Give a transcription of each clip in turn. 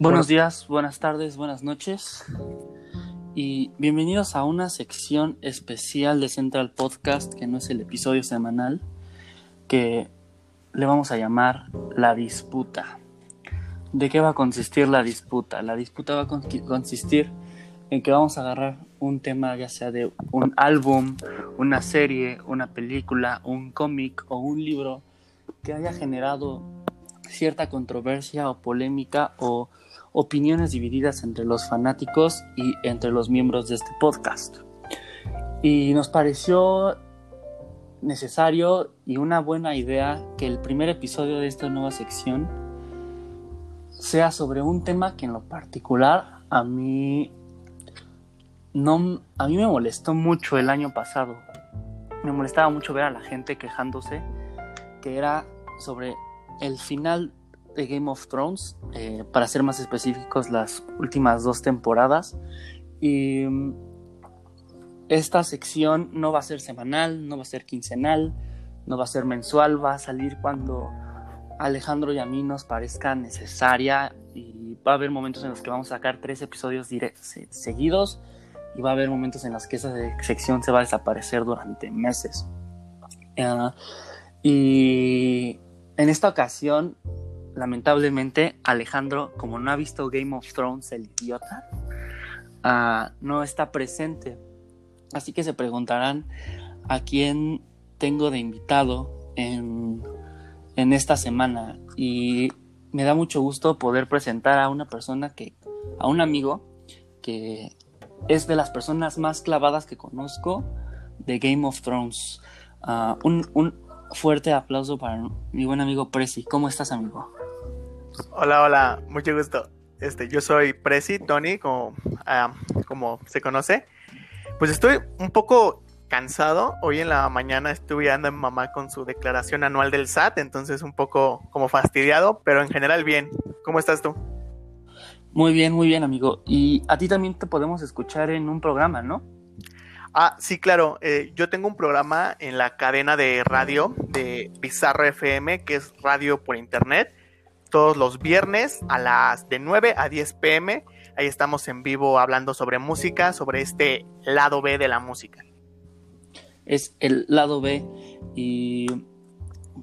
Buenos días, buenas tardes, buenas noches y bienvenidos a una sección especial de Central Podcast que no es el episodio semanal que le vamos a llamar La Disputa. ¿De qué va a consistir la disputa? La disputa va a consistir en que vamos a agarrar un tema ya sea de un álbum, una serie, una película, un cómic o un libro que haya generado cierta controversia o polémica o opiniones divididas entre los fanáticos y entre los miembros de este podcast. Y nos pareció necesario y una buena idea que el primer episodio de esta nueva sección sea sobre un tema que en lo particular a mí no a mí me molestó mucho el año pasado. Me molestaba mucho ver a la gente quejándose que era sobre el final de Game of Thrones, eh, para ser más específicos, las últimas dos temporadas. Y mm, esta sección no va a ser semanal, no va a ser quincenal, no va a ser mensual, va a salir cuando Alejandro y a mí nos parezca necesaria y va a haber momentos en los que vamos a sacar tres episodios seguidos y va a haber momentos en los que esa sección se va a desaparecer durante meses. Ah, y en esta ocasión lamentablemente Alejandro, como no ha visto Game of Thrones, el idiota, ah, no está presente. Así que se preguntarán a quién tengo de invitado en, en esta semana. Y me da mucho gusto poder presentar a una persona que, a un amigo que es de las personas más clavadas que conozco de Game of Thrones. Ah, un, un, fuerte aplauso para mi buen amigo Prezi. ¿Cómo estás, amigo? Hola, hola, mucho gusto. Este, yo soy Prezi, Tony, como, ah, como se conoce. Pues estoy un poco cansado. Hoy en la mañana estuve andando en mamá con su declaración anual del SAT, entonces un poco como fastidiado, pero en general bien. ¿Cómo estás tú? Muy bien, muy bien, amigo. Y a ti también te podemos escuchar en un programa, ¿no? Ah, sí, claro. Eh, yo tengo un programa en la cadena de radio de Bizarro FM, que es radio por internet todos los viernes a las de 9 a 10 pm. Ahí estamos en vivo hablando sobre música, sobre este lado B de la música. Es el lado B y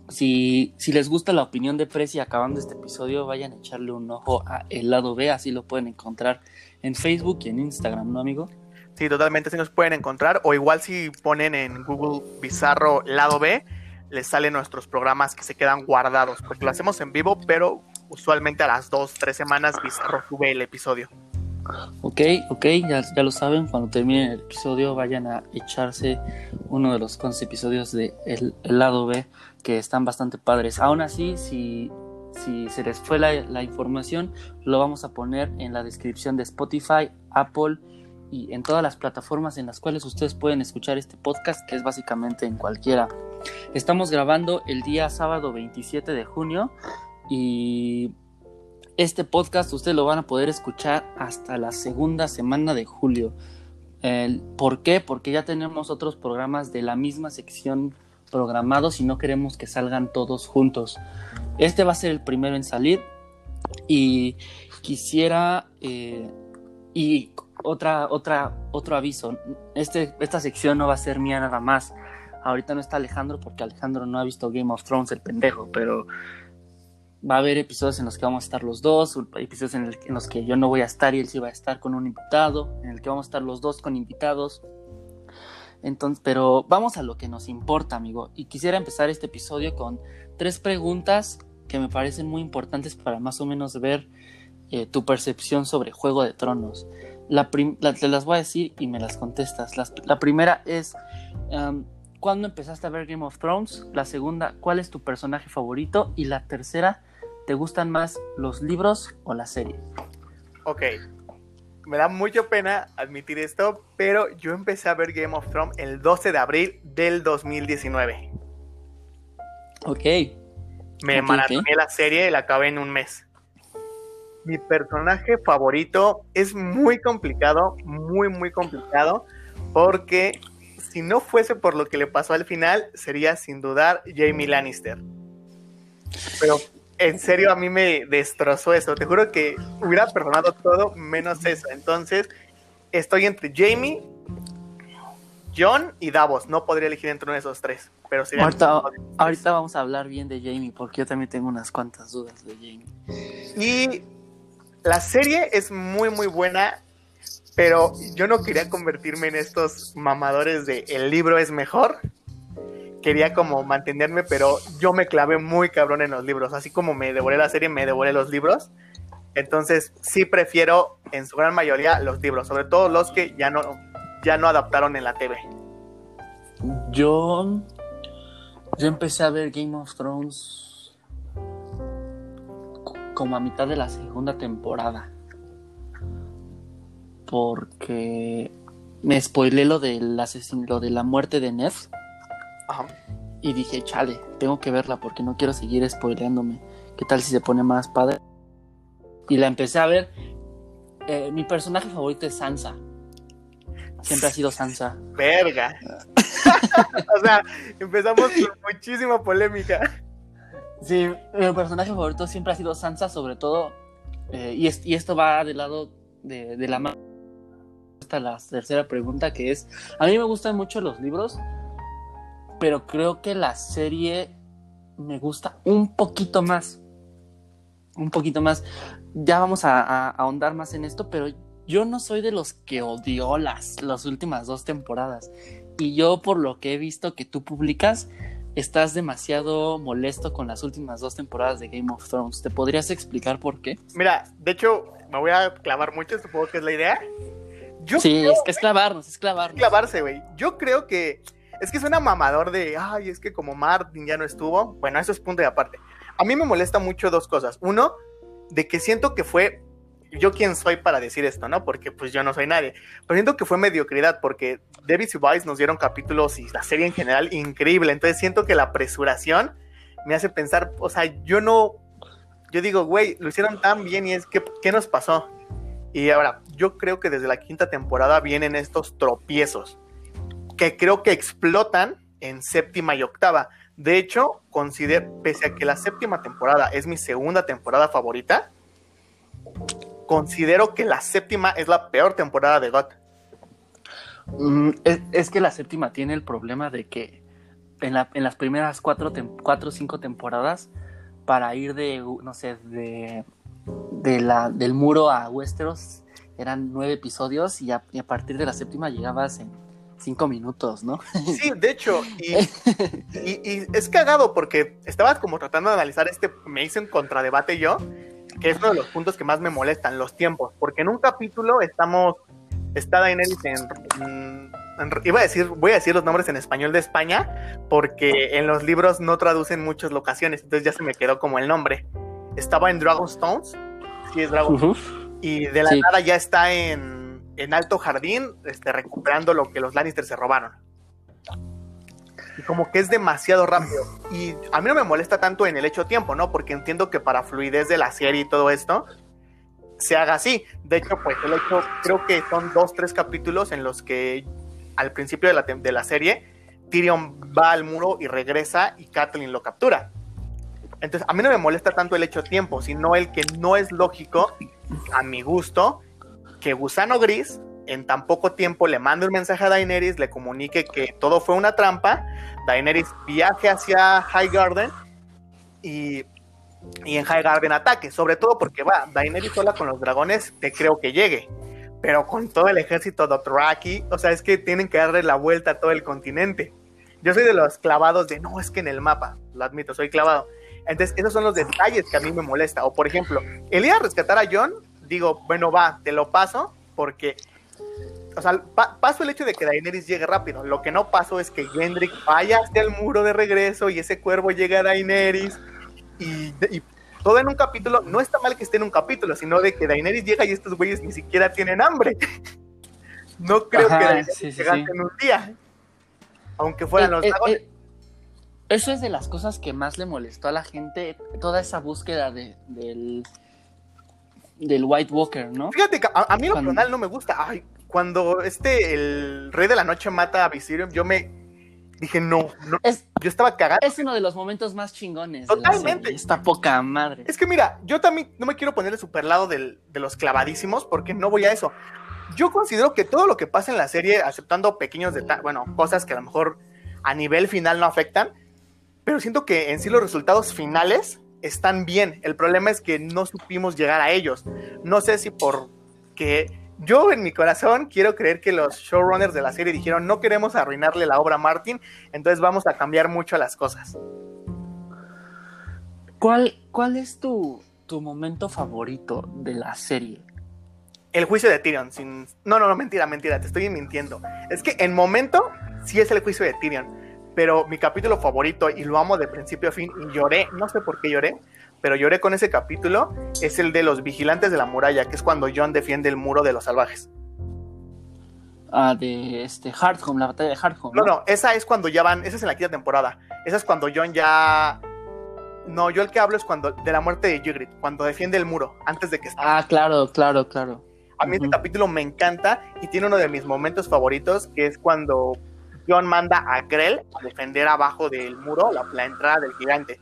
si, si les gusta la opinión de Prezi acabando este episodio, vayan a echarle un ojo a el lado B, así lo pueden encontrar en Facebook y en Instagram, ¿no, amigo? Sí, totalmente, así nos pueden encontrar. O igual si ponen en Google Bizarro lado B, les salen nuestros programas que se quedan guardados, porque lo hacemos en vivo, pero usualmente a las dos, tres semanas Bizarro sube el episodio. Ok, ok, ya, ya lo saben, cuando termine el episodio vayan a echarse uno de los 11 episodios de el, lado B que están bastante padres. Aún así, si, si se les fue la, la información, lo vamos a poner en la descripción de Spotify, Apple y en todas las plataformas en las cuales ustedes pueden escuchar este podcast, que es básicamente en cualquiera. Estamos grabando el día sábado 27 de junio y este podcast ustedes lo van a poder escuchar hasta la segunda semana de julio. ¿Por qué? Porque ya tenemos otros programas de la misma sección programados y no queremos que salgan todos juntos. Este va a ser el primero en salir y quisiera eh, y otra otra otro aviso. Este, esta sección no va a ser mía nada más. Ahorita no está Alejandro porque Alejandro no ha visto Game of Thrones, el pendejo, pero va a haber episodios en los que vamos a estar los dos, episodios en, los que yo no voy a estar y él sí va a estar con un invitado, en el que vamos a estar los dos con invitados. Entonces, pero vamos a lo que nos importa, amigo. Y quisiera empezar este episodio con tres preguntas que me parecen muy importantes para más o menos ver eh, tu percepción sobre Juego de Tronos. La, te las voy a decir y me las contestas. la primera es, ¿cuándo empezaste a ver Game of Thrones? La segunda, ¿cuál es tu personaje favorito? Y la tercera, ¿te gustan más los libros o la serie? Ok, me da mucha pena admitir esto, pero yo empecé a ver Game of Thrones el 12 de abril del 2019. Ok. Me okay, la serie y la acabé en un mes. Mi personaje favorito es muy complicado, muy, muy complicado, porque si no fuese por lo que le pasó al final, sería sin dudar Jamie Lannister. Pero en serio a mí me destrozó eso. Te juro que hubiera perdonado todo menos eso. Entonces, estoy entre Jamie, John y Davos. No podría elegir entre uno de esos tres. Pero ahorita, ahorita vamos a hablar bien de Jamie, porque yo también tengo unas cuantas dudas de Jamie. Y la serie es muy, muy buena. Pero yo no quería convertirme en estos mamadores de el libro es mejor quería como mantenerme, pero yo me clavé muy cabrón en los libros. Así como me devoré la serie, me devoré los libros. Entonces sí prefiero en su gran mayoría los libros, sobre todo los que ya no, ya no adaptaron en la TV. Yo, yo empecé a ver Game of Thrones como a mitad de la segunda temporada. Porque me spoilé lo del asesino, lo de la muerte de Ned. Y dije, chale, tengo que verla porque no quiero seguir spoileándome. ¿Qué tal si se pone más padre? Y la empecé a ver. Eh, mi personaje favorito es Sansa. Siempre ha sido Sansa. Verga. o sea, empezamos con muchísima polémica. Sí, mi personaje favorito siempre ha sido Sansa, sobre todo. Eh, y, esto va del lado de, la mano. Hasta la tercera pregunta, que es: A mí me gustan mucho los libros, pero creo que la serie me gusta un poquito más. Un poquito más. Ya vamos a, ahondar más en esto, pero yo no soy de los que odió las, las últimas dos temporadas. Y yo, por lo que he visto que tú publicas, estás demasiado molesto con las últimas dos temporadas de Game of Thrones. ¿Te podrías explicar por qué? Mira, de hecho, me voy a clavar mucho, supongo que es la idea. sí, es que es clavarnos, es clavarnos. Clavarse, güey. Yo creo que es que suena mamador de, ay, es que como Martin ya no estuvo. Bueno, eso es punto de aparte. A mí me molesta mucho dos cosas. Uno, de que siento que fue yo quién soy para decir esto, ¿no? Porque pues yo no soy nadie. Pero siento que fue mediocridad porque David y Vice nos dieron capítulos y la serie en general increíble. Entonces siento que la apresuración me hace pensar, o sea, yo no, yo digo, güey, lo hicieron tan bien y es que, ¿qué nos pasó? Y ahora, yo creo que desde la quinta temporada vienen estos tropiezos que creo que explotan en séptima y octava. De hecho, considero, pese a que la séptima temporada es mi segunda temporada favorita, considero que la séptima es la peor temporada de GOT. Mm, es, que la séptima tiene el problema de que en, las primeras cuatro, o cinco temporadas, para ir de, no sé, de, de la, del muro a Westeros, eran nueve episodios y a partir de la séptima llegabas en cinco minutos, ¿no? Sí, de hecho, y, es cagado porque estaba como tratando de analizar este, me hice un contradebate yo, que es uno de los puntos que más me molestan, los tiempos, porque en un capítulo estamos, está Daenerys en, iba a decir, voy a decir los nombres en español de España, porque en los libros no traducen muchas locaciones, entonces ya se me quedó como el nombre. Estaba en Dragonstones, sí es Dragonstones, y de la nada ya está en en Alto Jardín, este, recuperando lo que los Lannister se robaron. Y como que es demasiado rápido. Y a mí no me molesta tanto en el hecho tiempo, ¿no? Porque entiendo que para fluidez de la serie y todo esto, se haga así. De hecho, pues el hecho, creo que son dos, tres capítulos en los que al principio de la, de la serie, Tyrion va al muro y regresa y Catelyn lo captura. Entonces, a mí no me molesta tanto el hecho tiempo, sino el que no es lógico, a mi gusto, que Gusano Gris en tan poco tiempo le mande un mensaje a Daenerys, le comunique que todo fue una trampa, Daenerys viaje hacia High Garden y, y en High Garden ataque, sobre todo porque va, Daenerys sola con los dragones te creo que llegue, pero con todo el ejército Dothraki, o sea, es que tienen que darle la vuelta a todo el continente. Yo soy de los clavados de, no, es que en el mapa, lo admito, soy clavado. Entonces, esos son los detalles que a mí me molesta. O, por ejemplo, el ir a rescatar a John digo, bueno, va, te lo paso, porque, o sea, paso el hecho de que Daenerys llegue rápido. Lo que no paso es que Gendrik vaya hasta el muro de regreso y ese cuervo llegue a Daenerys y, todo en un capítulo. No está mal que esté en un capítulo, sino de que Daenerys llega y estos güeyes ni siquiera tienen hambre. no creo que Daenerys en un día, aunque fueran eh, los eh, dragones. Eh, eso es de las cosas que más le molestó a la gente, toda esa búsqueda de, del del White Walker, ¿no? Fíjate que a, mí lo personal no me gusta. Ay, cuando este, el Rey de la Noche mata a Viserion, yo me. dije, no, no. Es, yo estaba cagado. es uno de los momentos más chingones. Totalmente. Está poca madre. Es que mira, yo también no me quiero poner el super lado del- de los clavadísimos porque no voy a eso. Yo considero que todo lo que pasa en la serie, aceptando pequeños detalles, bueno, cosas que a lo mejor a nivel final no afectan, pero siento que en sí los resultados finales están bien. El problema es que no supimos llegar a ellos. No sé si porque yo en mi corazón quiero creer que los showrunners de la serie dijeron no queremos arruinarle la obra a Martin, entonces vamos a cambiar mucho las cosas. ¿Cuál, cuál es tu, tu momento favorito de la serie? El juicio de Tyrion. Sin... No, no, no, mentira, mentira, te estoy mintiendo. Es que en momento sí es el juicio de Tyrion, pero mi capítulo favorito, y lo amo de principio a fin, y lloré, no sé por qué lloré, pero lloré con ese capítulo, es el de los vigilantes de la muralla, que es cuando John defiende el muro de los salvajes. Ah, de este Hardhome, la batalla de Hardhome. No, no, esa es cuando ya van, esa es en la quinta temporada. Esa es cuando John ya... No, yo el que hablo es cuando de la muerte de Ygritte, cuando defiende el muro, antes de que Ah, claro, claro, claro. A mí este Ujú. capítulo me encanta y tiene uno de mis momentos favoritos, que es cuando John manda a Grell a defender abajo del muro la, la entrada del gigante.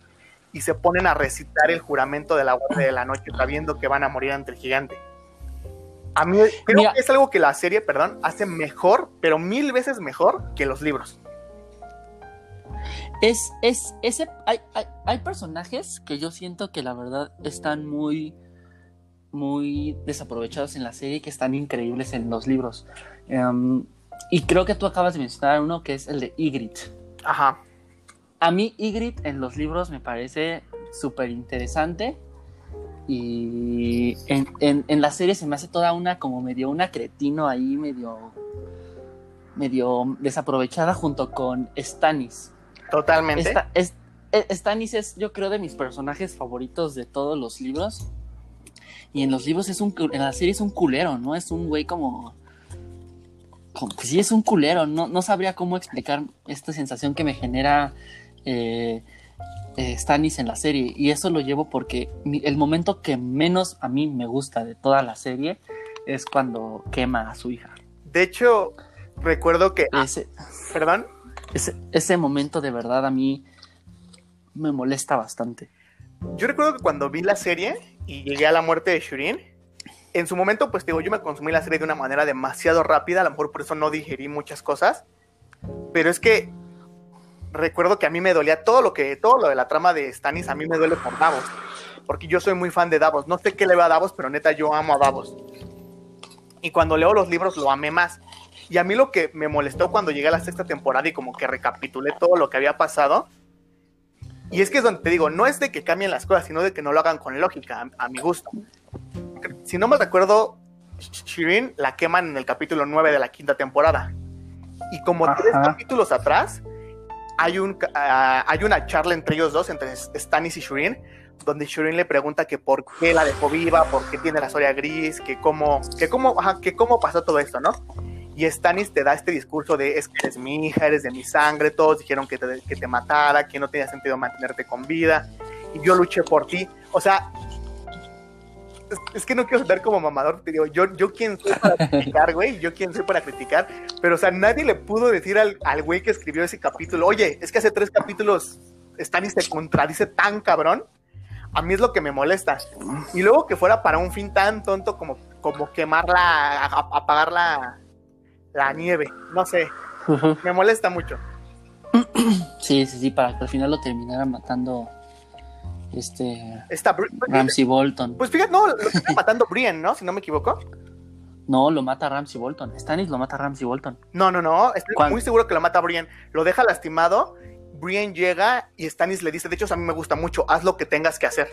Y se ponen a recitar el juramento de la guardia de la noche, sabiendo que van a morir ante el gigante. A mí creo Mira. que es algo que la serie, perdón, hace mejor, pero mil veces mejor que los libros. Es, es, ese, hay, hay, hay personajes que yo siento que la verdad están muy, muy desaprovechados en la serie y que están increíbles en los libros. Em, y creo que tú acabas de mencionar uno que es el de Ygritte. Ajá. A mí Ygritte en los libros me parece súper interesante y en, en, en la serie se me hace toda una como medio una cretino ahí medio medio desaprovechada junto con Stannis. Totalmente. Esta- es- eh, Stannis es, yo creo, de mis personajes favoritos de todos los libros. Y en los libros es un, en la serie es un culero, ¿no? Es un güey como, como pues sí, es un culero. No, no sabría cómo explicar esta sensación que me genera eh, eh, Stannis en la serie. Y eso lo llevo porque mi- el momento que menos a mí me gusta de toda la serie es cuando quema a su hija. De hecho, recuerdo que... ah, Ese, perdón. ese, ese momento de verdad a mí me molesta bastante. Yo recuerdo que cuando vi la serie y llegué a la muerte de Shireen, en su momento, pues digo, yo me consumí la serie de una manera demasiado rápida, a lo mejor por eso no digerí muchas cosas, pero es que recuerdo que a mí me dolía todo lo que, todo lo de la trama de Stannis, a mí me duele por Davos, porque yo soy muy fan de Davos, no sé qué le va a Davos, pero neta yo amo a Davos. Y cuando leo los libros lo amé más. Y a mí lo que me molestó cuando llegué a la sexta temporada y como que recapitulé todo lo que había pasado, y es que es donde te digo, no es de que cambien las cosas, sino de que no lo hagan con lógica, a mi gusto. Si no me recuerdo, Sh- Shireen la queman en el capítulo 9 de la quinta temporada. Y como Ajá. tres capítulos atrás, hay, un, ah, hay una charla entre ellos dos, entre Stannis y Shireen, donde Shireen le pregunta que por qué la dejó viva, por qué tiene la soya gris, que cómo, que cómo, ajá, que cómo pasó todo esto, ¿no? Y Stannis te da este discurso de es que eres mi hija, eres de mi sangre, todos dijeron que te, que te matara, que no tenía sentido mantenerte con vida, y yo luché por ti. O sea, es, es que no quiero sonar como mamador, te digo, yo, yo quién soy para criticar, güey, yo quién soy para criticar, pero o sea, nadie le pudo decir al, al güey que escribió ese capítulo, oye, es que hace tres capítulos Stannis se contradice tan cabrón, a mí es lo que me molesta. Y luego que fuera para un fin tan tonto como, como quemar la, apagar la, la nieve, no sé, me molesta mucho. Sí, sí, sí, para que al final lo terminara matando este Está, Ramsey Bolton. pues fíjate, no, lo está matando Brian, ¿no? Si no me equivoco. No, lo mata Ramsey Bolton. Stannis lo mata Ramsey Bolton. No, no, no, estoy ¿Cuál? muy seguro que lo mata Brian. Lo deja lastimado, Brian llega y Stannis le dice, de hecho a mí me gusta mucho, haz lo que tengas que hacer.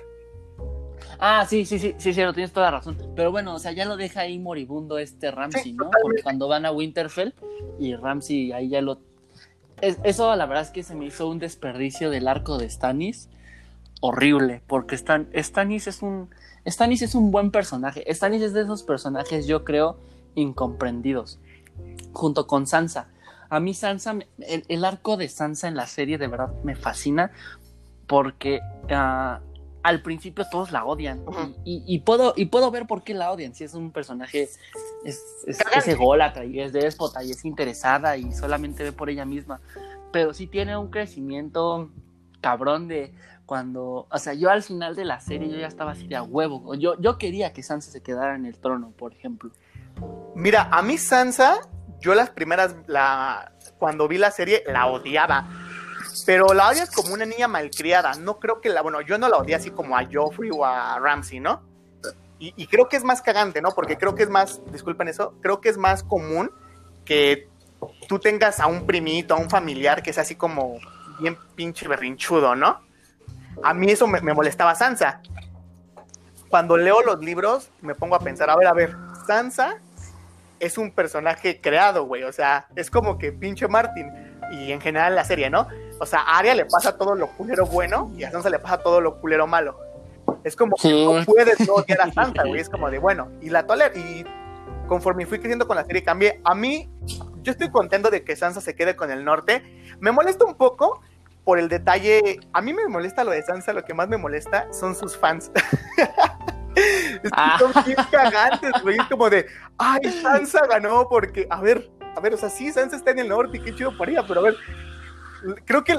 Ah, sí, sí, sí, sí, cierto, tienes toda la razón. Pero bueno, o sea, ya lo deja ahí moribundo este Ramsey, Sí, ¿no? totalmente. Porque cuando van a Winterfell y Ramsey ahí ya lo. Es- eso la verdad es que se me hizo un desperdicio del arco de Stannis horrible, porque Stan, Stannis es un. Stannis es un buen personaje. Stannis es de esos personajes, yo creo, incomprendidos. Junto con Sansa. A mí Sansa, el, el arco de Sansa en la serie de verdad me fascina porque ah, al principio todos la odian Ujú. y, y- y puedo, y puedo ver por qué la odian. Si es un personaje, es, es, es ególatra y es déspota y es interesada y solamente ve por ella misma. pero sí tiene un crecimiento cabrón de cuando, o sea, yo al final de la serie yo ya estaba así de a huevo. Yo, yo quería que Sansa se quedara en el trono, por ejemplo. Mira, a mí Sansa, yo las primeras, la, cuando vi la serie, la odiaba. Pero la odias como una niña malcriada. No creo que la, bueno, yo no la odié así como a Joffrey o a Ramsey, ¿no? Y, y creo que es más cagante, ¿no? Porque creo que es más, disculpen eso, creo que es más común que tú tengas a un primito, a un familiar que es así como bien pinche berrinchudo, ¿no? A mí eso me, me molestaba Sansa. Cuando leo los libros, me pongo a pensar, a ver, a ver, Sansa es un personaje creado, güey. O sea, es como que pinche Martin. Y en general la serie, ¿no? O sea, a Arya le pasa todo lo culero bueno y a Sansa le pasa todo lo culero malo. Es como que Sí. no puedes no odiar a Sansa, güey. Es como de bueno. Y la toler. Y conforme fui creciendo con la serie, cambié. A mí, yo estoy contento de que Sansa se quede con el norte. Me molesta un poco por el detalle. A mí me molesta lo de Sansa. Lo que más me molesta son sus fans. Es Ah. son bien cagantes, güey. Es como de, ay, Sansa ganó porque, a ver, a ver, o sea, sí, Sansa está en el norte y qué chido por ella, pero a ver, creo que,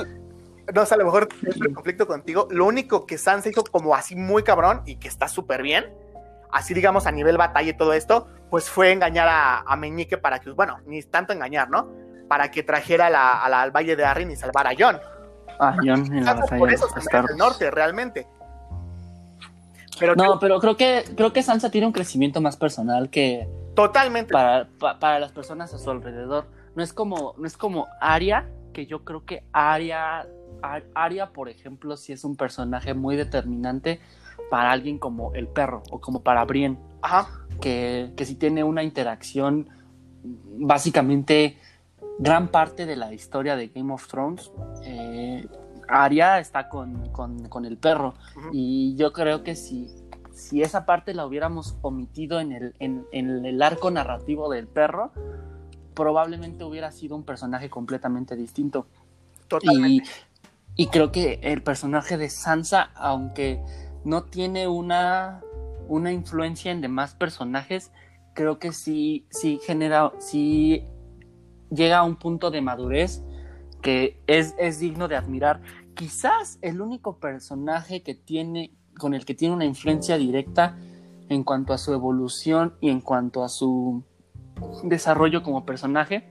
no sé, a lo mejor entro en conflicto contigo. Lo único que Sansa hizo como así muy cabrón y que está súper bien, así digamos a nivel batalla y todo esto, pues fue engañar a, a Meñique para que, bueno, ni tanto engañar, ¿no? Para que trajera la- a la- al Valle de Arryn y salvara a Jon. Ah, Jon en la batalla por de eso se merece el norte, realmente. Pero No, pero creo que, creo que Sansa tiene un crecimiento más personal que totalmente. para, pa- para las personas a su alrededor. No es como, no es como Arya, que yo creo que Arya, Ar- Arya, por ejemplo, sí es un personaje muy determinante para alguien como el perro o como para Brienne. Ajá. que, que sí tiene una interacción básicamente gran parte de la historia de Game of Thrones. Eh, Arya está con, con- con el perro y yo creo que si, si esa parte la hubiéramos omitido en el, en, en el arco narrativo del perro, probablemente hubiera sido un personaje completamente distinto. Totalmente. Y, y creo que el personaje de Sansa, aunque no tiene una, una influencia en demás personajes, creo que sí, sí genera, sí llega a un punto de madurez que es, es digno de admirar. Quizás el único personaje que tiene, con el que tiene una influencia directa en cuanto a su evolución y en cuanto a su desarrollo como personaje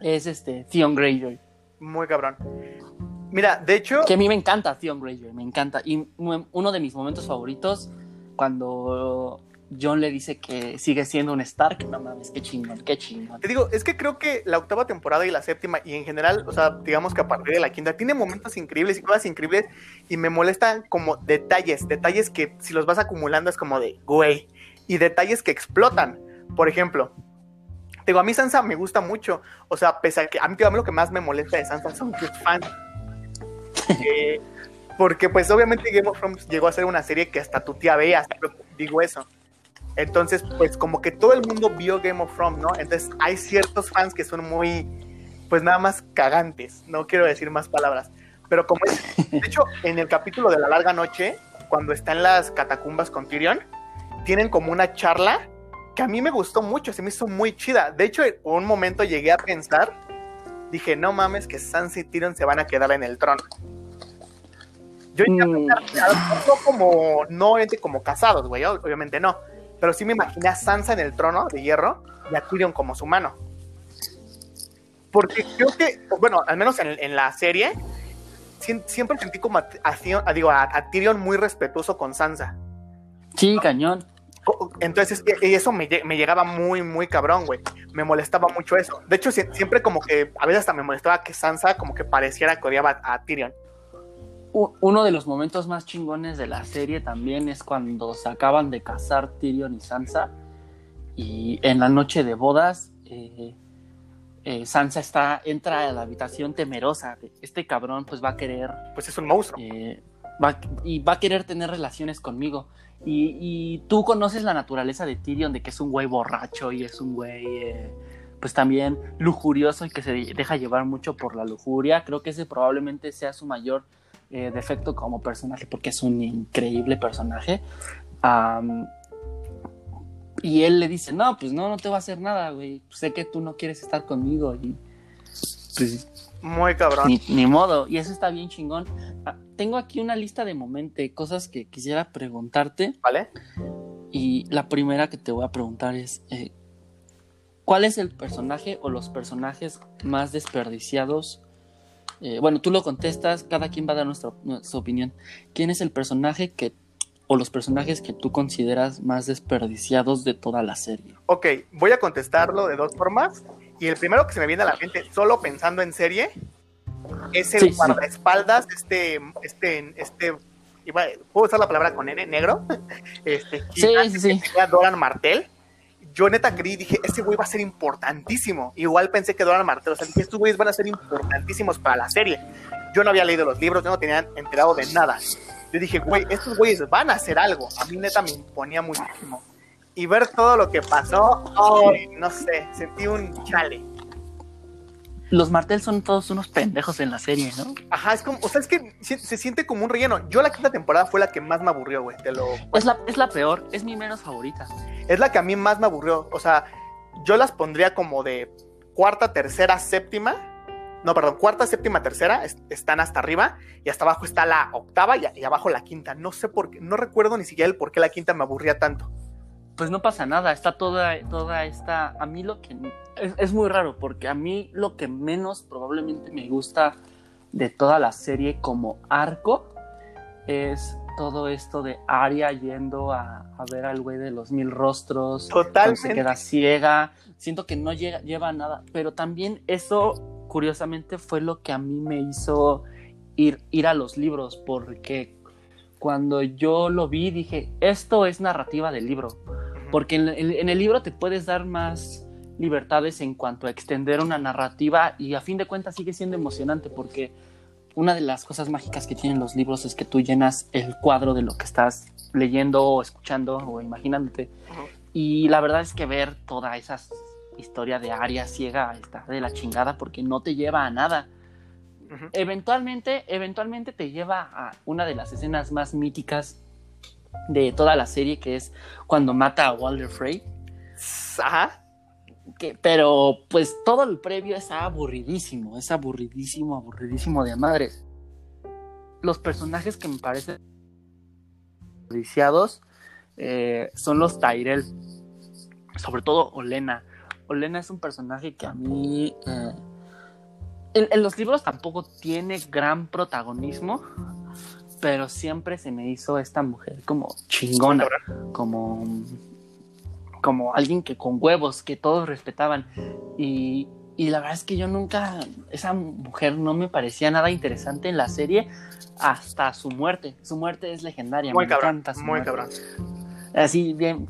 es este Theon Greyjoy. Muy cabrón. Mira, de hecho, Que a mí me encanta Theon Greyjoy, me encanta. Y uno de mis momentos favoritos, cuando John le dice que sigue siendo un Stark, no mames, qué chingón, qué chingón. te digo, es que creo que la octava temporada y la séptima, y en general, o sea, digamos que a partir de la quinta, tiene momentos increíbles y cosas increíbles, y me molestan como detalles, detalles que si los vas acumulando es como de, güey, y detalles que explotan. Por ejemplo, te digo, a mí Sansa me gusta mucho, o sea, pese a que a mí, a mí lo que más me molesta de Sansa son sus fans. Eh, porque pues obviamente Game of Thrones llegó a ser una serie que hasta tu tía veía, hasta digo eso. Entonces, pues como que todo el mundo vio Game of Thrones, ¿no? Entonces hay ciertos fans que son muy, pues nada más cagantes, no quiero decir más palabras. Pero como es, de hecho, en el capítulo de la larga noche, cuando está en las catacumbas con Tyrion, tienen como una charla que a mí me gustó mucho, se me hizo muy chida. De hecho, en un momento llegué a pensar, dije, no mames, que Sansa y Tyrion se van a quedar en el trono. Yo Mm, pensar, a lo mejor no como, no como casados, güey, ob- obviamente no. Pero sí me imaginé a Sansa en el trono de hierro y a Tyrion como su mano. Porque creo que, bueno, al menos en, en la serie, siempre sentí como a, a Theon- a- digo, a- a Tyrion muy respetuoso con Sansa. sí, cañón. Entonces, e- eso me, me llegaba muy, muy cabrón, güey. Me molestaba mucho eso. De hecho, sie- siempre como que, a veces hasta me molestaba que Sansa como que pareciera que odiaba a Tyrion. Uno de los momentos más chingones de la serie también es cuando se acaban de casar Tyrion y Sansa y en la noche de bodas eh, eh, Sansa está entra a la habitación temerosa. Este cabrón pues va a querer Pues es un monstruo. eh, va- y va a querer tener relaciones conmigo. Y, y tú conoces la naturaleza de Tyrion, de que es un güey borracho y es un güey, pues también lujurioso y que se deja llevar mucho por la lujuria. Creo que ese probablemente sea su mayor eh, defecto como personaje, porque es un increíble personaje. Y él le dice, no, pues no, no te va a hacer nada, güey. Sé que tú no quieres estar conmigo y pues Muy cabrón. Ni, modo, y eso está bien chingón. Ah, tengo aquí una lista de momentos, cosas que quisiera preguntarte. ¿Vale? Y la primera que te voy a preguntar es, eh, ¿cuál es el personaje o los personajes más desperdiciados? Eh, bueno, tú lo contestas, cada quien va a dar nuestra, nuestra opinión. ¿Quién es el personaje que o los personajes que tú consideras más desperdiciados de toda la serie? Ok, voy a contestarlo de dos formas. Y el primero que se me viene a la mente, solo pensando en serie, es el guardaespaldas, este, este, este, ¿puedo usar la palabra con N, negro? Este, sí, sí, sí. Doran Martel. Yo neta creí, dije, ese güey va a ser importantísimo. Igual pensé que Doran Martel, o sea, dije, estos güeyes van a ser importantísimos para la serie. Yo no había leído los libros, yo no tenía enterado de nada. Yo dije, güey, estos güeyes van a hacer algo. A mí neta me imponía muchísimo y ver todo lo que pasó, no sé, sentí un chale. Los Martel son todos unos pendejos en la serie, ¿no? Ajá, es como, o sea, es que se, siente como un relleno. Yo la quinta temporada fue la que más me aburrió, güey. Te lo... Es la, es la peor, es mi menos favorita. Es la que a mí más me aburrió. O sea, yo las pondría como de cuarta, tercera, séptima. No, perdón, cuarta, séptima, tercera están hasta arriba y hasta abajo está la octava y, y, abajo la quinta. No sé por qué, no recuerdo ni siquiera el por qué la quinta me aburría tanto pues no pasa nada, está toda, toda esta, a mí lo que, es, muy raro, porque a mí lo que menos probablemente me gusta de toda la serie como arco es todo esto de Aria yendo a, ver al güey de los mil rostros, Totalmente. se queda ciega, siento que no llega, lleva a nada, pero también eso curiosamente fue lo que a mí me hizo ir, ir a los libros, porque cuando yo lo vi dije, esto es narrativa del libro porque en, el libro te puedes dar más libertades en cuanto a extender una narrativa y a fin de cuentas sigue siendo emocionante porque una de las cosas mágicas que tienen los libros es que tú llenas el cuadro de lo que estás leyendo o escuchando o imaginándote. Y la verdad es que ver toda esa historia de Aria ciega está de la chingada porque no te lleva a nada. Eventualmente, eventualmente te lleva a una de las escenas más míticas de toda la serie, que es cuando mata a Walter Frey. Ajá. Que, pero pues todo el previo es aburridísimo, es aburridísimo, aburridísimo de madres. Los personajes que me parecen desperdiciados eh, son los Tyrell, sobre todo Olena. Olena es un personaje que a mí eh, en, los libros tampoco tiene gran protagonismo, pero siempre se me hizo esta mujer como chingona, como, como alguien que con huevos, que todos respetaban. Y, la verdad es que yo nunca, esa mujer no me parecía nada interesante en la serie hasta su muerte. Su muerte es legendaria, muy me cabrón, Muy cabrón. Así bien,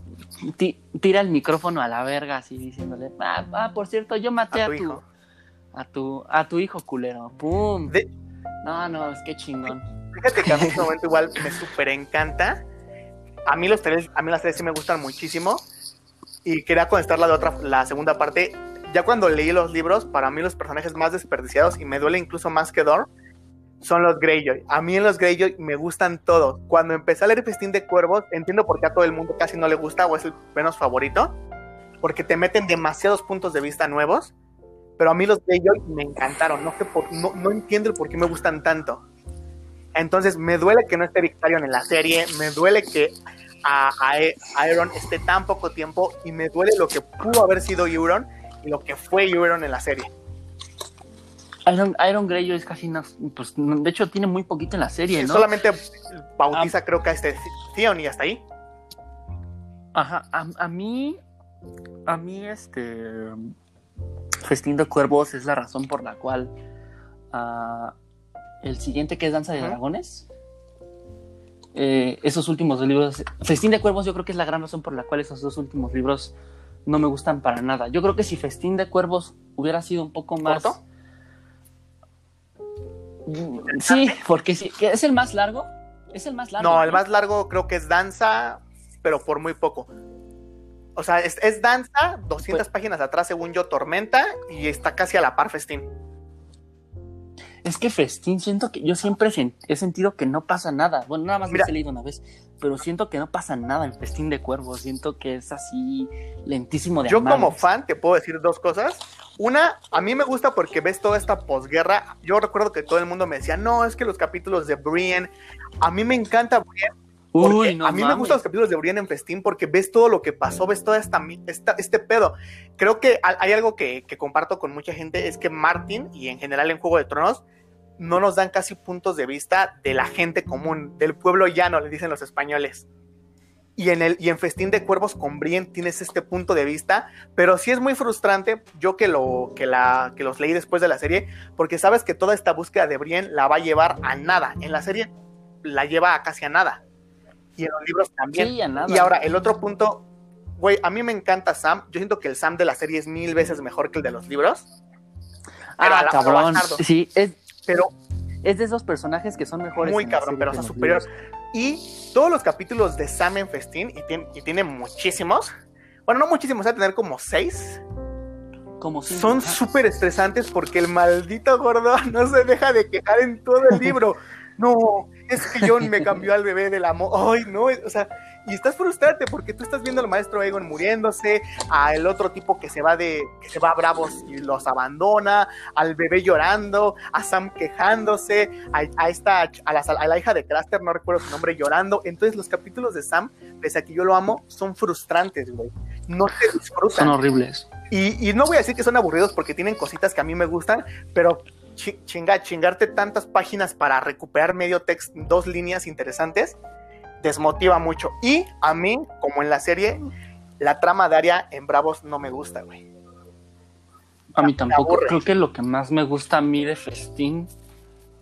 tira el micrófono a la verga, así diciéndole, ah, ah por cierto, yo maté a, tu, hijo. a tu, a tu hijo culero. ¡Pum! No, no, es que chingón. Fíjate que a mí en este momento igual me súper encanta. A mí los tres, a mí las tres sí me gustan muchísimo. Y quería contestar la de otra, la segunda parte. Ya cuando leí los libros, para mí los personajes más desperdiciados, y me duele incluso más que Dor, son los Greyjoy. A mí en los Greyjoy me gustan todos. Cuando empecé a leer Festín de Cuervos, entiendo por qué a todo el mundo casi no le gusta o es el menos favorito. Porque te meten demasiados puntos de vista nuevos. Pero a mí los Greyjoy me encantaron. No, sé por, no, no entiendo el por qué me gustan tanto. Entonces me duele que no esté Victorion en la serie, me duele que a, Iron esté tan poco tiempo y me duele lo que pudo haber sido Euron y lo que fue Euron en la serie. Iron, Iron Greyjoy es casi no, pues de hecho tiene muy poquito en la serie, ¿no? Solamente bautiza ah. creo que a este Theon y hasta ahí. Ajá, a, mí, a mí este Festín de Cuervos es la razón por la cual uh, el siguiente que es Danza de Dragones. Eh, esos últimos dos libros, Festín de Cuervos, yo creo que es la gran razón por la cual esos dos últimos libros no me gustan para nada. Yo creo que si Festín de Cuervos hubiera sido un poco más. ¿Corto? Mm, sí, porque sí, es el más largo. Es el más largo. No, el más largo creo que es Danza, pero por muy poco. O sea, es, Danza, 200 pues páginas atrás, según yo, Tormenta, y está casi a la par Festín. Es que Festín, siento que yo siempre he sentido que no pasa nada. Bueno, nada más Mira. me he leído una vez, pero siento que no pasa nada en Festín de Cuervos. Siento que es así lentísimo de Yo amar. como fan te puedo decir dos cosas. Una, a mí me gusta porque ves toda esta posguerra. Yo recuerdo que todo el mundo me decía, no, es que los capítulos de Brienne, a mí me encanta Brienne. Uy, no a mí me mames. gustan los capítulos de Brienne en Festín porque ves todo lo que pasó, ves toda esta, esta- este pedo. Creo que ha- hay algo que, que comparto con mucha gente, es que Martin y en general en Juego de Tronos no nos dan casi puntos de vista de la gente común, del pueblo llano, le dicen los españoles. Y en, el, y en Festín de Cuervos con Brienne tienes este punto de vista, pero sí es muy frustrante, yo que, lo, que, la, que los leí después de la serie, porque sabes que toda esta búsqueda de Brienne la va a llevar a nada. En la serie la lleva a casi a nada. Y en los libros también. Sí, nada. Y ahora, el otro punto, güey, a mí me encanta Sam. Yo siento que el Sam de la serie es mil veces mejor que el de los libros. pero Ah, cabrón. Sí, es, Pero es de esos personajes que son mejores. muy cabrón, pero que hasta en los superior. libros. Y todos los capítulos de Sam en Festín, y, tiene- y tiene muchísimos, bueno, no muchísimos, va a tener como seis, Como cinco, son súper estresantes porque el maldito gordo no se deja de quejar en todo el libro. No, es que John me cambió al bebé del amor. Ay, no, o sea, y estás frustrante porque tú estás viendo al maestro Egon muriéndose, a el otro tipo que se va de que se va a Bravos y los abandona, al bebé llorando, a Sam quejándose, a, a esta a la, a la hija de Craster, no recuerdo su nombre, llorando. Entonces los capítulos de Sam, pese a que yo lo amo, son frustrantes, güey. No te disfrutan. Son horribles. Y, y no voy a decir que son aburridos porque tienen cositas que a mí me gustan, pero chinga, chingarte tantas páginas para recuperar medio texto, dos líneas interesantes, desmotiva mucho. Y a mí, como en la serie, la trama de Aria en Bravos no me gusta, güey. A mí Me tampoco. Creo que lo que más me gusta a mí de Festín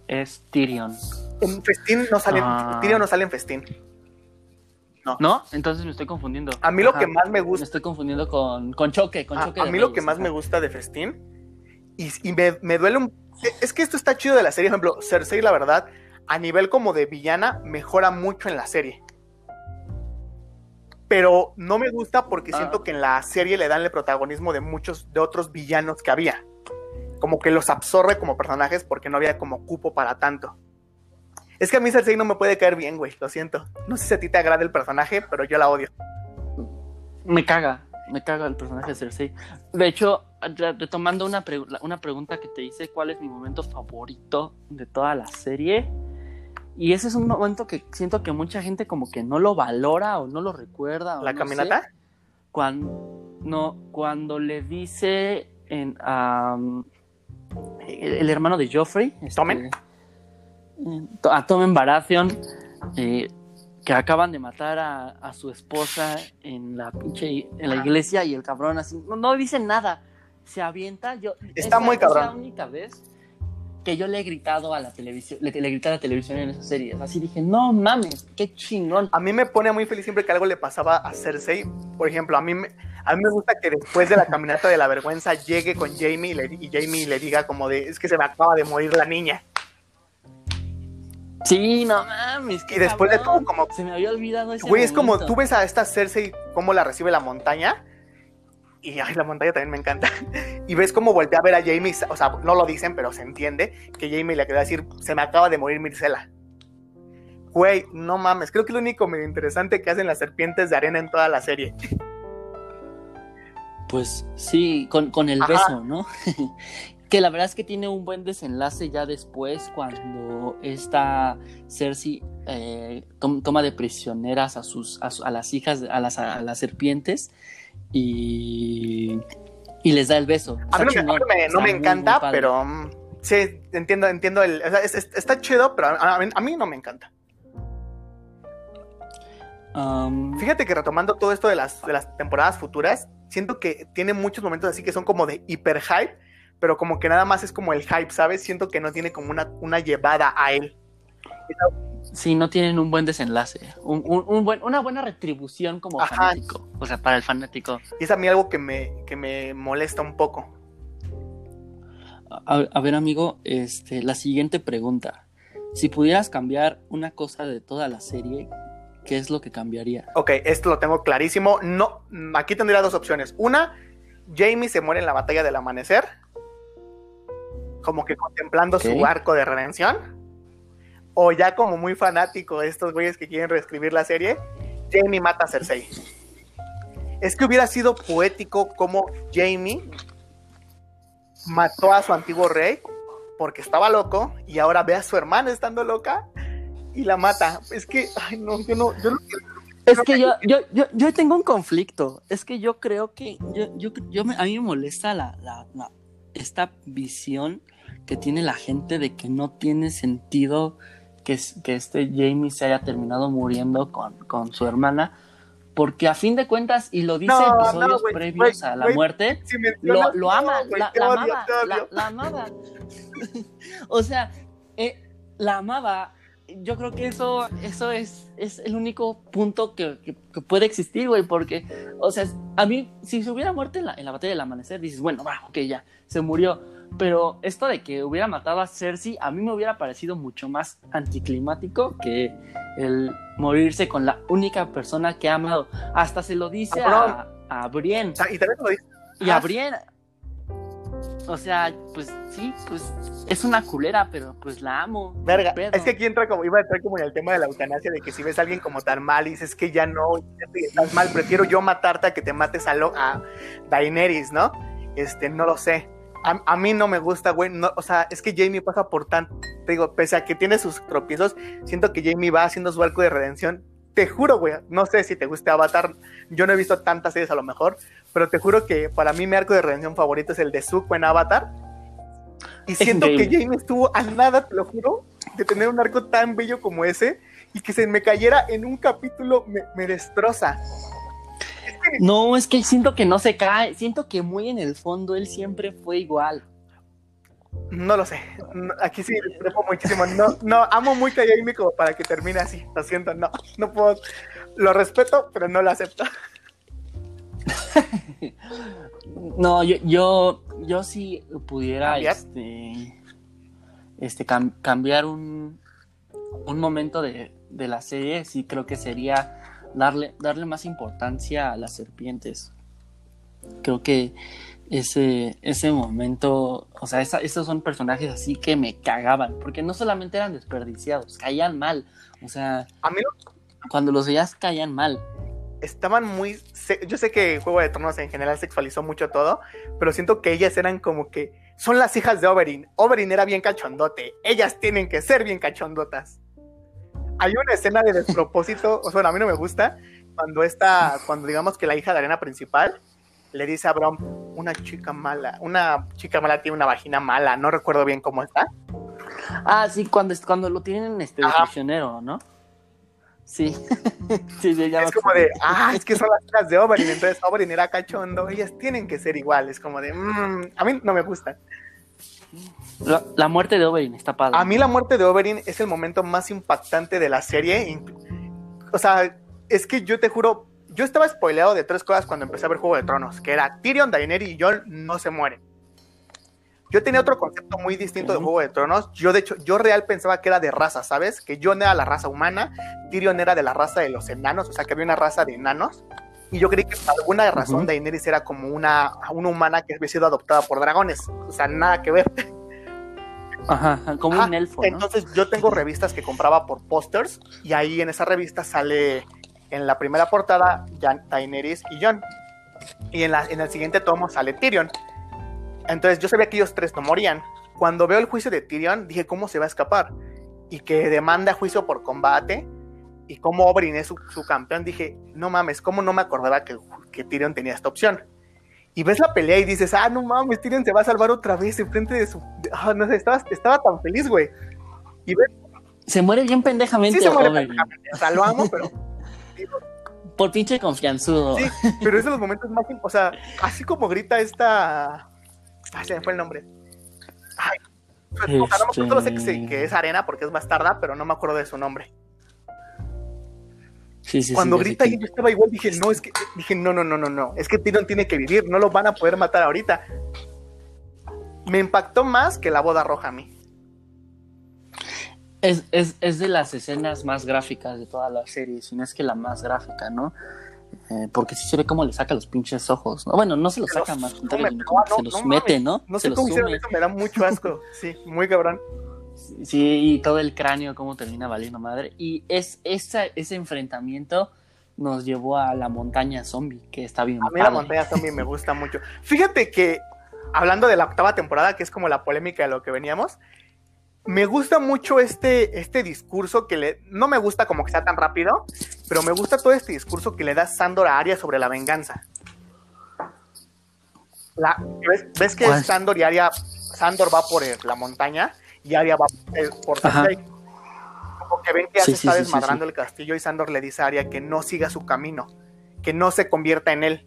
es Tyrion. En Festín no sale, Ah. Tyrion no sale en Festín. ¿No? Entonces me estoy confundiendo. A mí lo que más me Me gusta, estoy confundiendo con, con Choque. Con a, choque a mí lo que más me gusta de Festín, y, y me, me duele un... Es que esto está chido de la serie, por ejemplo, Cersei, la verdad, a nivel como de villana, mejora mucho en la serie. Pero no me gusta porque Ah. siento que en la serie le dan el protagonismo de muchos de otros villanos que había. Como que los absorbe como personajes porque no había como cupo para tanto. Es que a mí Cersei no me puede caer bien, güey, lo siento. No sé si a ti te agrada el personaje, pero yo la odio. Me caga. Me caga el personaje de Cersei. De hecho, re- retomando una, pre- una pregunta que te hice, ¿cuál es mi momento favorito de toda la serie? Y ese es un momento que siento que mucha gente como que no lo valora o no lo recuerda. o ¿La no caminata? sé. cuando, no, cuando le dice en, am, el, el hermano de Joffrey, este, ¿Tommen? eh, to- a Tommen Baratheon, eh, que acaban de matar a, a su esposa en la pinche en la iglesia y el cabrón así no, no dice nada, se avienta. Yo, Está esa muy Es la cabrón. única vez que yo le he gritado a la televisión, le, le grité a la televisión en esa serie. Así dije, no mames, qué chingón. A mí me pone muy feliz siempre que algo le pasaba a Cersei. Por ejemplo, a mí me, a mí me gusta que después de la caminata de la vergüenza llegue con Jamie y, le, y Jamie le diga como de, es que se me acaba de morir la niña. Sí, no mames. Y después de todo, como, Se me había olvidado ese güey, es como, tú ves a esta Cersei cómo la recibe la montaña. Y ay, la montaña también me encanta. Y ves cómo voltea a ver a Jamie, o sea, no lo dicen, pero se entiende que Jamie le quería decir, se me acaba de morir Mircela. Güey, no mames, creo que es lo único medio interesante que hacen las serpientes de arena en toda la serie. Pues sí, con, con el Ajá. beso, ¿no? que la verdad es que tiene un buen desenlace ya después cuando esta Cersei eh, tom- toma de prisioneras a sus a, su- a las hijas, a las, a las serpientes y, y les da el beso. A mí no me, no no encanta, muy pero sí, entiendo, entiendo el, o sea, es- es- está chido, pero a, a mí, a mí no me encanta. Um, Fíjate que retomando todo esto de las, de las temporadas futuras, siento que tiene muchos momentos así que son como de hiper hype, pero como que nada más es como el hype, ¿sabes? Siento que no tiene como una, una llevada a él. sí, no tienen un buen desenlace, un, un- un buen, una buena retribución como Ajá. fanático, o sea, para el fanático. Y es a mí algo que me, que me molesta un poco. A, a ver, amigo, este, la siguiente pregunta. Si pudieras cambiar una cosa de toda la serie, ¿qué es lo que cambiaría? Ok, esto lo tengo clarísimo. No, aquí tendría dos opciones. Una, Jamie se muere en la batalla del amanecer. Como que contemplando su arco de redención. O ya como muy fanático de estos güeyes que quieren reescribir la serie, Jamie mata a Cersei. Es que hubiera sido poético como Jamie mató a su antiguo rey porque estaba loco y ahora ve a su hermana estando loca y la mata. Es que, ay, no, yo no, yo no es que yo, yo, yo, yo, tengo un conflicto. Es que yo creo que yo, yo, yo a mí me molesta la, la, esta visión que tiene la gente de que no tiene sentido que, que este Jamie se haya terminado muriendo con, con su hermana. Porque a fin de cuentas, y lo dice episodios previos a la muerte, lo, lo, ama, la, la, amaba, la, amaba. o sea, eh, la amaba yo creo que eso, eso es, es el único punto que, puede existir, güey, porque, o sea, a mí, si se hubiera muerto en la, en la batalla del amanecer, dices, bueno, va, ok, ya, se murió. Pero esto de que hubiera matado a Cersei, a mí me hubiera parecido mucho más anticlimático que el morirse con la única persona que ha amado. Hasta se lo dice a, a Brienne. y también lo dice. Y a Brienne, o sea, pues sí, pues es una culera, pero pues la amo. Verga, es que aquí entra como, iba a entrar como en el tema de la eutanasia, de que si ves a alguien como tan mal y dices que ya no, estás mal, prefiero yo matarte a que te mates a, lo, a Daenerys, ¿no? Este, no lo sé. A, mí no me gusta, güey. No, o sea, es que Jamie pasa por tanto. Te digo, pese a que tiene sus tropiezos, siento que Jamie va haciendo su arco de redención. Te juro, güey. No sé si te gusta Avatar. Yo no he visto tantas series a lo mejor. Pero te juro que para mí mi arco de redención favorito es el de Zuko en Avatar. Y siento que Jamie estuvo a nada, te lo juro, de tener un arco tan bello como ese y que se me cayera en un capítulo me, destroza. No, es que siento que no se cae, siento que muy en el fondo él siempre fue igual. No lo sé, aquí sí muchísimo. No, no, amo muy a Jamie como para que termine así. Lo siento, no, no puedo. Lo respeto, pero no lo acepto. no, yo, yo, yo si pudiera este, este cambiar un, un momento de, la serie, sí creo que sería darle, darle más importancia a las serpientes. Creo que ese, ese momento, o sea, esos son personajes así que me cagaban, porque no solamente eran desperdiciados, caían mal. O sea, a mí cuando los veías caían mal estaban muy... Yo sé que Juego de Tronos en general sexualizó mucho todo, pero siento que ellas eran como que... Son las hijas de Oberyn. Oberyn era bien cachondote. Ellas tienen que ser bien cachondotas. Hay una escena de despropósito, o sea, a mí no me gusta, cuando esta, cuando digamos que la hija de arena principal le dice a Brom, una chica mala, una chica mala tiene una vagina mala, no recuerdo bien cómo está. Ah, sí, cuando, cuando lo tienen este prisionero, ¿no? Sí. sí, es como de, ah, es que son las hijas de Oberyn, entonces Oberyn era cachondo, ellas tienen que ser iguales, como de, mmm, a mí no me gusta. La, muerte de Oberyn está padre. A mí la muerte de Oberyn es el momento más impactante de la serie. O sea, es que yo te juro, yo estaba spoileado de tres cosas cuando empecé a ver Juego de Tronos, que era Tyrion, Daenerys y Jon no se mueren. Yo tenía otro concepto muy distinto de Juego de Tronos. Yo, de hecho, yo real pensaba que era de raza, ¿sabes? Que Jon era la raza humana, Tyrion era de la raza de los enanos, o sea, que había una raza de enanos. Y yo creí que por alguna razón Daenerys era como una, una humana que había sido adoptada por dragones. O sea, nada que ver. Ajá, como un elfo. Entonces yo tengo revistas que compraba por pósters y ahí en esa revista sale en la primera portada Daenerys y Jon. Y en, la, en el siguiente tomo sale Tyrion. Entonces yo sabía que ellos tres no morían. Cuando veo el juicio de Tyrion, dije, ¿cómo se va a escapar? Y que demanda juicio por combate. Y cómo Oberyn es su, campeón, dije, no mames, ¿cómo no me acordaba que, que Tyrion tenía esta opción? Y ves la pelea y dices, ah, no mames, Tyrion se va a salvar otra vez en frente de su... Ah, no sé, estaba, estaba tan feliz, güey. Y ves... Se muere bien pendejamente. Sí, se muere pendejamente. O sea, lo amo, pero... Por pinche confianzudo. Sí, pero es de los momentos más... O sea, así como grita esta Ah, se me fue el nombre. Ay, pues, sé que, es Arena porque es más tarda, pero no me acuerdo de su nombre. Sí, sí, Cuando grita y yo estaba igual, dije, no, es que, dije, no, no, no, no, no, es que Tyrion tiene que vivir, no lo van a poder matar ahorita. Me impactó más que la boda roja a mí. Es, es, es de las escenas más gráficas de toda la serie, si no es que la más gráfica, ¿no? Eh, porque sí se ve cómo le saca los pinches ojos. ¿no? Bueno, no se los Se los saca más, sume, no, se los no mete. ¿no? No se sé los cómo hicieron sume. eso, me da mucho asco. Sí, muy cabrón. Sí, y todo el cráneo, cómo termina valiendo madre. Y es esa, ese enfrentamiento nos llevó a la montaña zombie, que está bien. A mí la montaña zombie me gusta mucho. Fíjate que, hablando de la octava temporada, que es como la polémica de lo que veníamos, me gusta mucho este, este discurso que le. No me gusta como que sea tan rápido, pero me gusta todo este discurso que le da Sandor a Arya sobre la venganza. La- ¿ves, ves que ¿Cuál? Sandor y Arya. Sandor va por la montaña y Arya va eh, por. Cersei. Como que ven que ya Sí, se sí, está sí, sí, desmadrando el castillo y Sandor le dice a Arya que no siga su camino, que no se convierta en él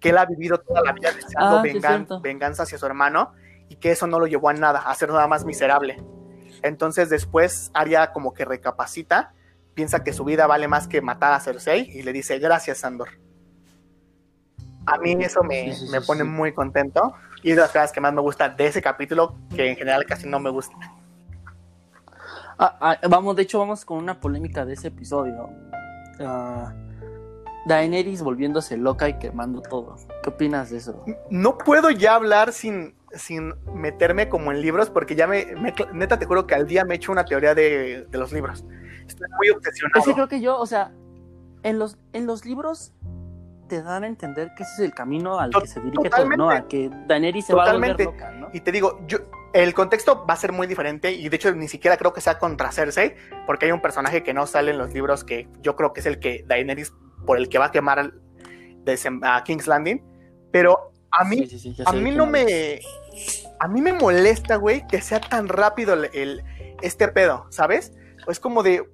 que él ha vivido toda la vida deseando Ah, vengan- venganza hacia su hermano y que eso no lo llevó a nada, a ser nada más miserable. Entonces después Arya como que recapacita, piensa que su vida vale más que matar a Cersei y le dice gracias Sandor. A mí eso me, Sí, sí, me pone sí. muy contento y es de las cosas que más me gusta de ese capítulo que en general casi no me gusta. Ah, ah, vamos, de hecho, vamos con una polémica de ese episodio. Ah, Daenerys volviéndose loca y quemando todo. ¿Qué opinas de eso? No puedo ya hablar sin, sin meterme como en libros porque ya me, me- neta te juro que al día me he hecho una teoría de, de los libros. Estoy muy obsesionado. Es que creo que yo, o sea, en los, en los libros te dan a entender que ese es el camino al que se dirige todo, ¿no? A que Daenerys se va a volver loca, ¿no? Y te digo, yo, el contexto va a ser muy diferente y de hecho ni siquiera creo que sea contra Cersei, porque hay un personaje que no sale en los libros que yo creo que es el que Daenerys por el que va a quemar a King's Landing, pero a mí, Sí, sí, sí, a mí no me, a mí me molesta, güey, que sea tan rápido el, el- este pedo, ¿sabes? Es como de,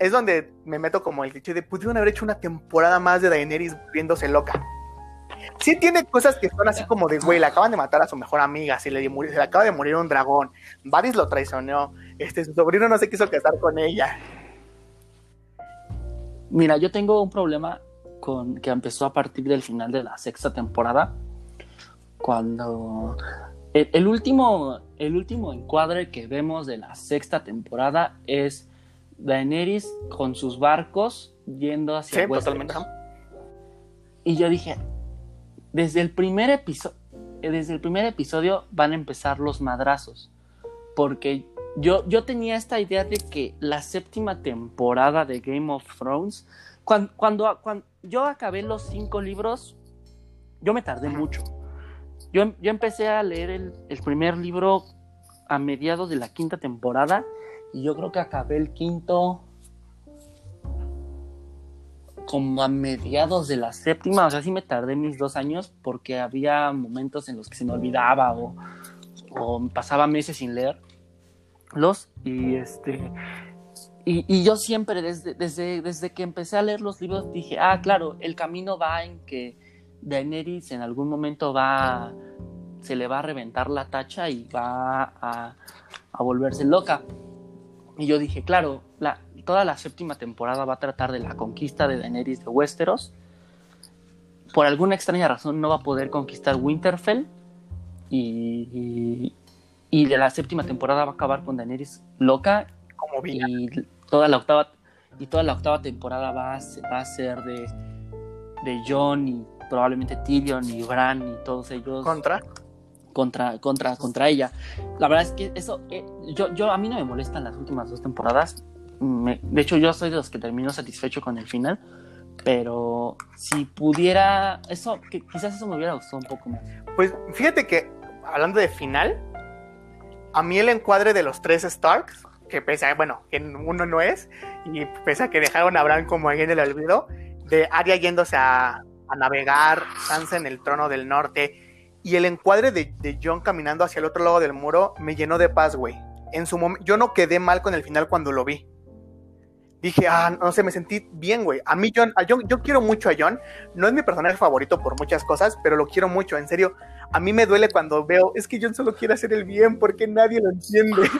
es donde me meto como el dicho de, pudieron haber hecho una temporada más de Daenerys viéndose loca. Sí tiene cosas que son así como de, güey, le acaban de matar a su mejor amiga, se le, se le acaba de morir un dragón, Varys lo traicionó, este, su sobrino no se quiso casar con ella. Mira, yo tengo un problema con que empezó a partir del final de la sexta temporada. Cuando el, el último, el último encuadre que vemos de la sexta temporada es Daenerys con sus barcos yendo hacia Sí, Westeros. totalmente. Y yo dije, desde el primer episodio, desde el primer episodio van a empezar los madrazos. Porque yo, yo tenía esta idea de que la séptima temporada de Game of Thrones, cuan- cuando, cuando, yo acabé los cinco libros, yo me tardé mucho. Yo, yo empecé a leer el, el primer libro a mediados de la quinta temporada y yo creo que acabé el quinto como a mediados de la séptima, o sea, sí me tardé mis dos años porque había momentos en los que se me olvidaba o, o pasaba meses sin leerlos y este y, y yo siempre desde, desde, desde que empecé a leer los libros dije, ah, claro, el camino va en que Daenerys en algún momento va, se le va a reventar la tacha y va a, a volverse loca. Y yo dije, claro, la, toda la séptima temporada va a tratar de la conquista de Daenerys de Westeros. Por alguna extraña razón no va a poder conquistar Winterfell. Y, y de la séptima temporada va a acabar con Daenerys loca. Como. Y toda la octava, y toda la octava temporada va a, ser- va a ser de, de Jon y probablemente Tyrion y Bran y todos ellos Contra. contra, contra, contra ella. La verdad es que eso, eh, yo, yo a mí no me molestan las últimas dos temporadas. Me- de hecho, yo soy de los que termino satisfecho con el final. Pero si pudiera, eso, que, quizás eso me hubiera gustado un poco más. Pues fíjate que, hablando de final, a mí el encuadre de los tres Starks, que pese a, bueno, que uno no es, y pese a que dejaron a Bran como alguien del olvido, de Arya yéndose a, navegar, Sansa en el trono del norte, y el encuadre de, de Jon caminando hacia el otro lado del muro me llenó de paz, güey. En su momento, yo no quedé mal con el final cuando lo vi. Dije, ah, no sé, me sentí bien, güey. A mí, Jon, a Jon- yo quiero mucho a Jon. No es mi personaje favorito por muchas cosas, pero lo quiero mucho, en serio a mí me duele cuando veo, es que John solo quiere hacer el bien porque nadie lo entiende.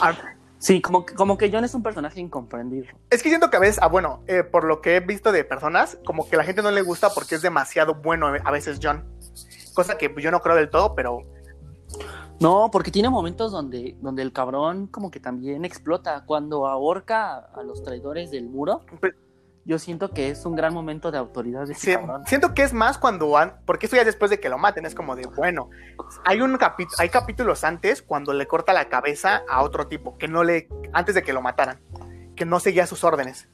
Ah, Sí, como, que- como que Jon es un personaje incomprendido. es que siento que a veces, ah, bueno, eh, por lo que he visto de personas, como que la gente no le gusta porque es demasiado bueno a veces John. Cosa que yo no creo del todo, pero No, porque tiene momentos donde, donde el cabrón como que también explota. Cuando ahorca a los traidores del muro, yo siento que es un gran momento de autoridad de Sí, siento que es más cuando van, porque eso ya es después de que lo maten, es como de, bueno, hay un capi- hay capítulos antes cuando le corta la cabeza a otro tipo, que no le, antes de que lo mataran, que no seguía sus órdenes.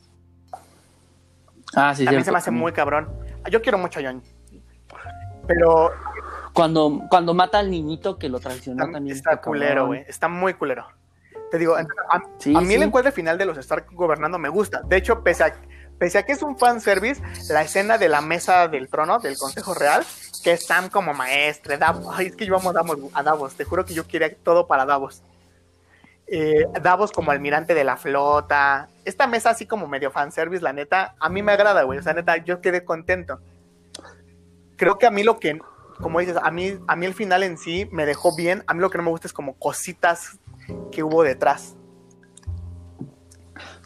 Ah, sí, a mí cierto. se me hace muy cabrón. Yo quiero mucho a John. Pero Cuando, cuando mata al niñito que lo traicionó está, también. está está culero, güey. Está muy culero. Te digo, a, Sí, a mí el encuadre final de los Stark gobernando me gusta. De hecho, pese a, pese a que es un fanservice, la escena de la mesa del trono, del Consejo Real, que es Sam como maestre, Davos, ay, es que yo amo a Davos, te juro que yo quería todo para Davos. Eh, Davos como almirante de la flota, esta mesa así como medio fanservice, la neta, a mí me agrada, güey, o sea, neta, yo quedé contento. Creo que a mí lo que, como dices, a mí, a mí el final en sí me dejó bien, a mí lo que no me gusta es como cositas que hubo detrás.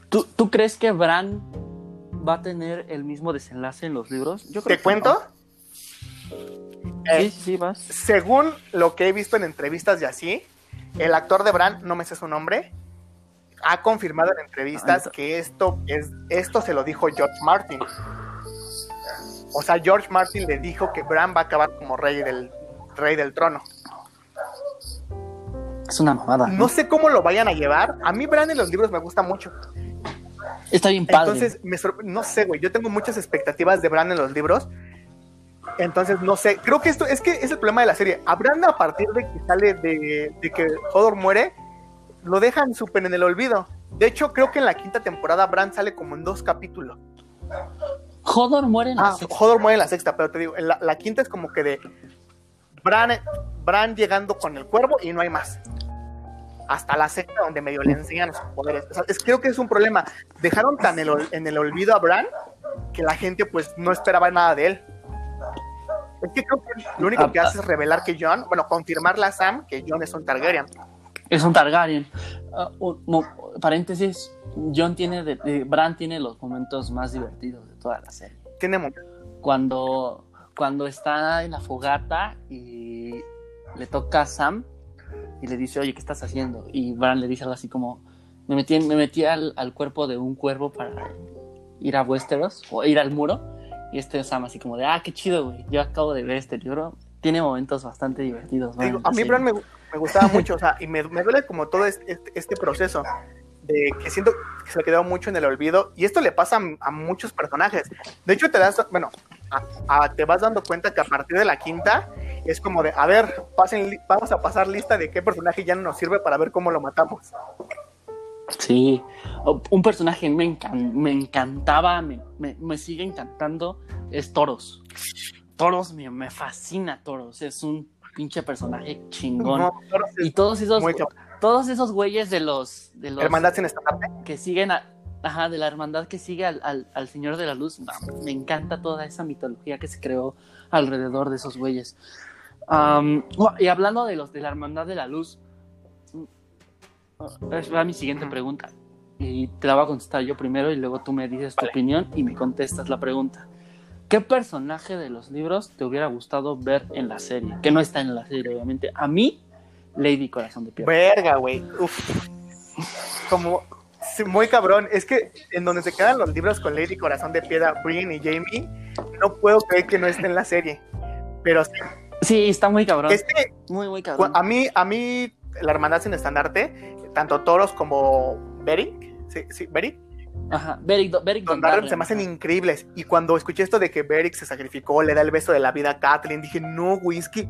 ¿Tú, tú crees que Bran va a tener el mismo desenlace en los libros? Yo creo ¿Te que cuento? no. Eh, Sí, sí, vas. según lo que he visto en entrevistas y así, el actor de Bran, no me sé su nombre, ha confirmado en entrevistas Ah, que esto es esto se lo dijo George Martin. O sea, George Martin le dijo que Bran va a acabar como rey del rey del trono. Es una mamada. No sé cómo lo vayan a llevar. A mí Bran en los libros me gusta mucho. Está bien padre. Entonces, me no sé, güey. Yo tengo muchas expectativas de Bran en los libros. Entonces, no sé. Creo que esto es que es el problema de la serie. A Bran, a partir de que sale de, de que Hodor muere, lo dejan súper en el olvido. De hecho, creo que en la quinta temporada Bran sale como en dos capítulos. Hodor muere en la Ah, sexta. Hodor muere en la sexta, pero te digo, en la, la quinta es como que de Bran, Bran llegando con el cuervo y no hay más. Hasta la sexta, donde medio le enseñan sus poderes. O sea, es, creo que es un problema. Dejaron tan el en el olvido a Bran que la gente, pues, no esperaba nada de él. Es que creo que lo único que Ah, hace es revelar que John, bueno, confirmarle a Sam que John es un Targaryen. Es un Targaryen. Ah, un- paréntesis, John tiene, de, de- Bran tiene los momentos más divertidos de toda la serie. Tiene Cuando, cuando está en la fogata y le toca a Sam y le dice, oye, ¿qué estás haciendo? Y Bran le dice algo así como, me metí, me metí al, al cuerpo de un cuervo para ir a Westeros o ir al muro. Y este Sam así como de, ah, qué chido, güey. Yo acabo de ver este libro. Tiene momentos bastante divertidos. Digo, a mí. Bran me, me gustaba mucho, o sea, y me, me duele como todo este- este proceso de que siento que se le quedó mucho en el olvido, y esto le pasa a, a muchos personajes. De hecho, te das, bueno, a- a- te vas dando cuenta que a partir de la quinta es como de, a ver, pasen, vamos a pasar lista de qué personaje ya no nos sirve para ver cómo lo matamos. Sí, un personaje me, encan- me encantaba, me, me- me sigue encantando, es Toros. Toros me, me fascina Toros, es un pinche personaje chingón. No, y todos esos, muy. Todos esos güeyes de los, de los Hermandad sin estandarte. que siguen a, ajá, de la hermandad que sigue al, al- al Señor de la Luz, no, me encanta toda esa mitología que se creó alrededor de esos güeyes. Oh, y hablando de los de la hermandad de la luz, mm, es va mi siguiente pregunta. Y te la voy a contestar yo primero y luego tú me dices tu Vale. opinión y me contestas la pregunta. ¿Qué personaje de los libros te hubiera gustado ver en la serie? Que no está en la serie, obviamente. A mí, Lady Corazón de Piedra. Verga, güey. Uf. Como sí, muy cabrón. Es que en donde se quedan los libros con Lady Corazón de Piedra, Brienne y Jamie, no puedo creer que no esté en la serie. Pero sí, Sí, está muy cabrón. es que Muy, muy cabrón. a mí, a mí, la hermandad sin estandarte, tanto Toros como Beric, sí, sí, Beric, Ajá, Beric, Do- Beric Dondarrion Dondarrion, se me hacen increíbles. Y cuando escuché esto de que Beric se sacrificó, le da el beso de la vida a Kathleen, dije, no, güey, es que,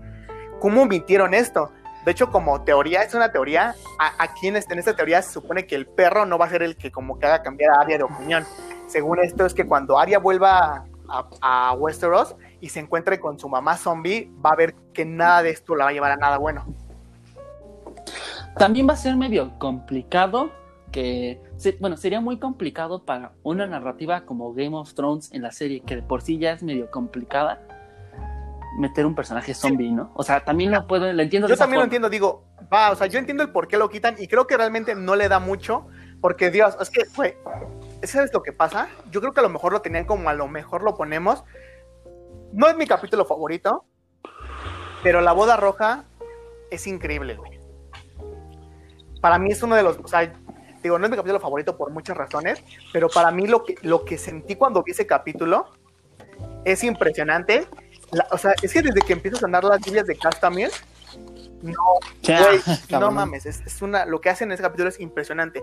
¿cómo omitieron esto? De hecho, como teoría, es una teoría, aquí en, en esta teoría se supone que el perro no va a ser el que como que haga cambiar a Arya de opinión. Según esto es que cuando Arya vuelva a, a Westeros y se encuentre con su mamá zombie, va a ver que nada de esto la va a llevar a nada bueno. También va a ser medio complicado que, bueno, sería muy complicado para una narrativa como Game of Thrones en la serie, que de por sí ya es medio complicada, meter un personaje zombie, ¿no? O sea, también lo puedo, lo entiendo de Yo esa también lo forma. entiendo, digo, va, o sea, yo entiendo el por qué lo quitan y creo que realmente no le da mucho, porque Dios, es que, güey, ¿sabes lo que pasa? Yo creo que a lo mejor lo tenían como a lo mejor lo ponemos. No es mi capítulo favorito, pero la boda roja es increíble, güey. Para mí es uno de los, o sea, digo, no es mi capítulo favorito por muchas razones, pero para mí lo que, lo que sentí cuando vi ese capítulo es impresionante. O sea, es que desde que empiezas a andar las lluvias de Castamere, no, no mames, es, una, lo que hacen en ese capítulo es impresionante.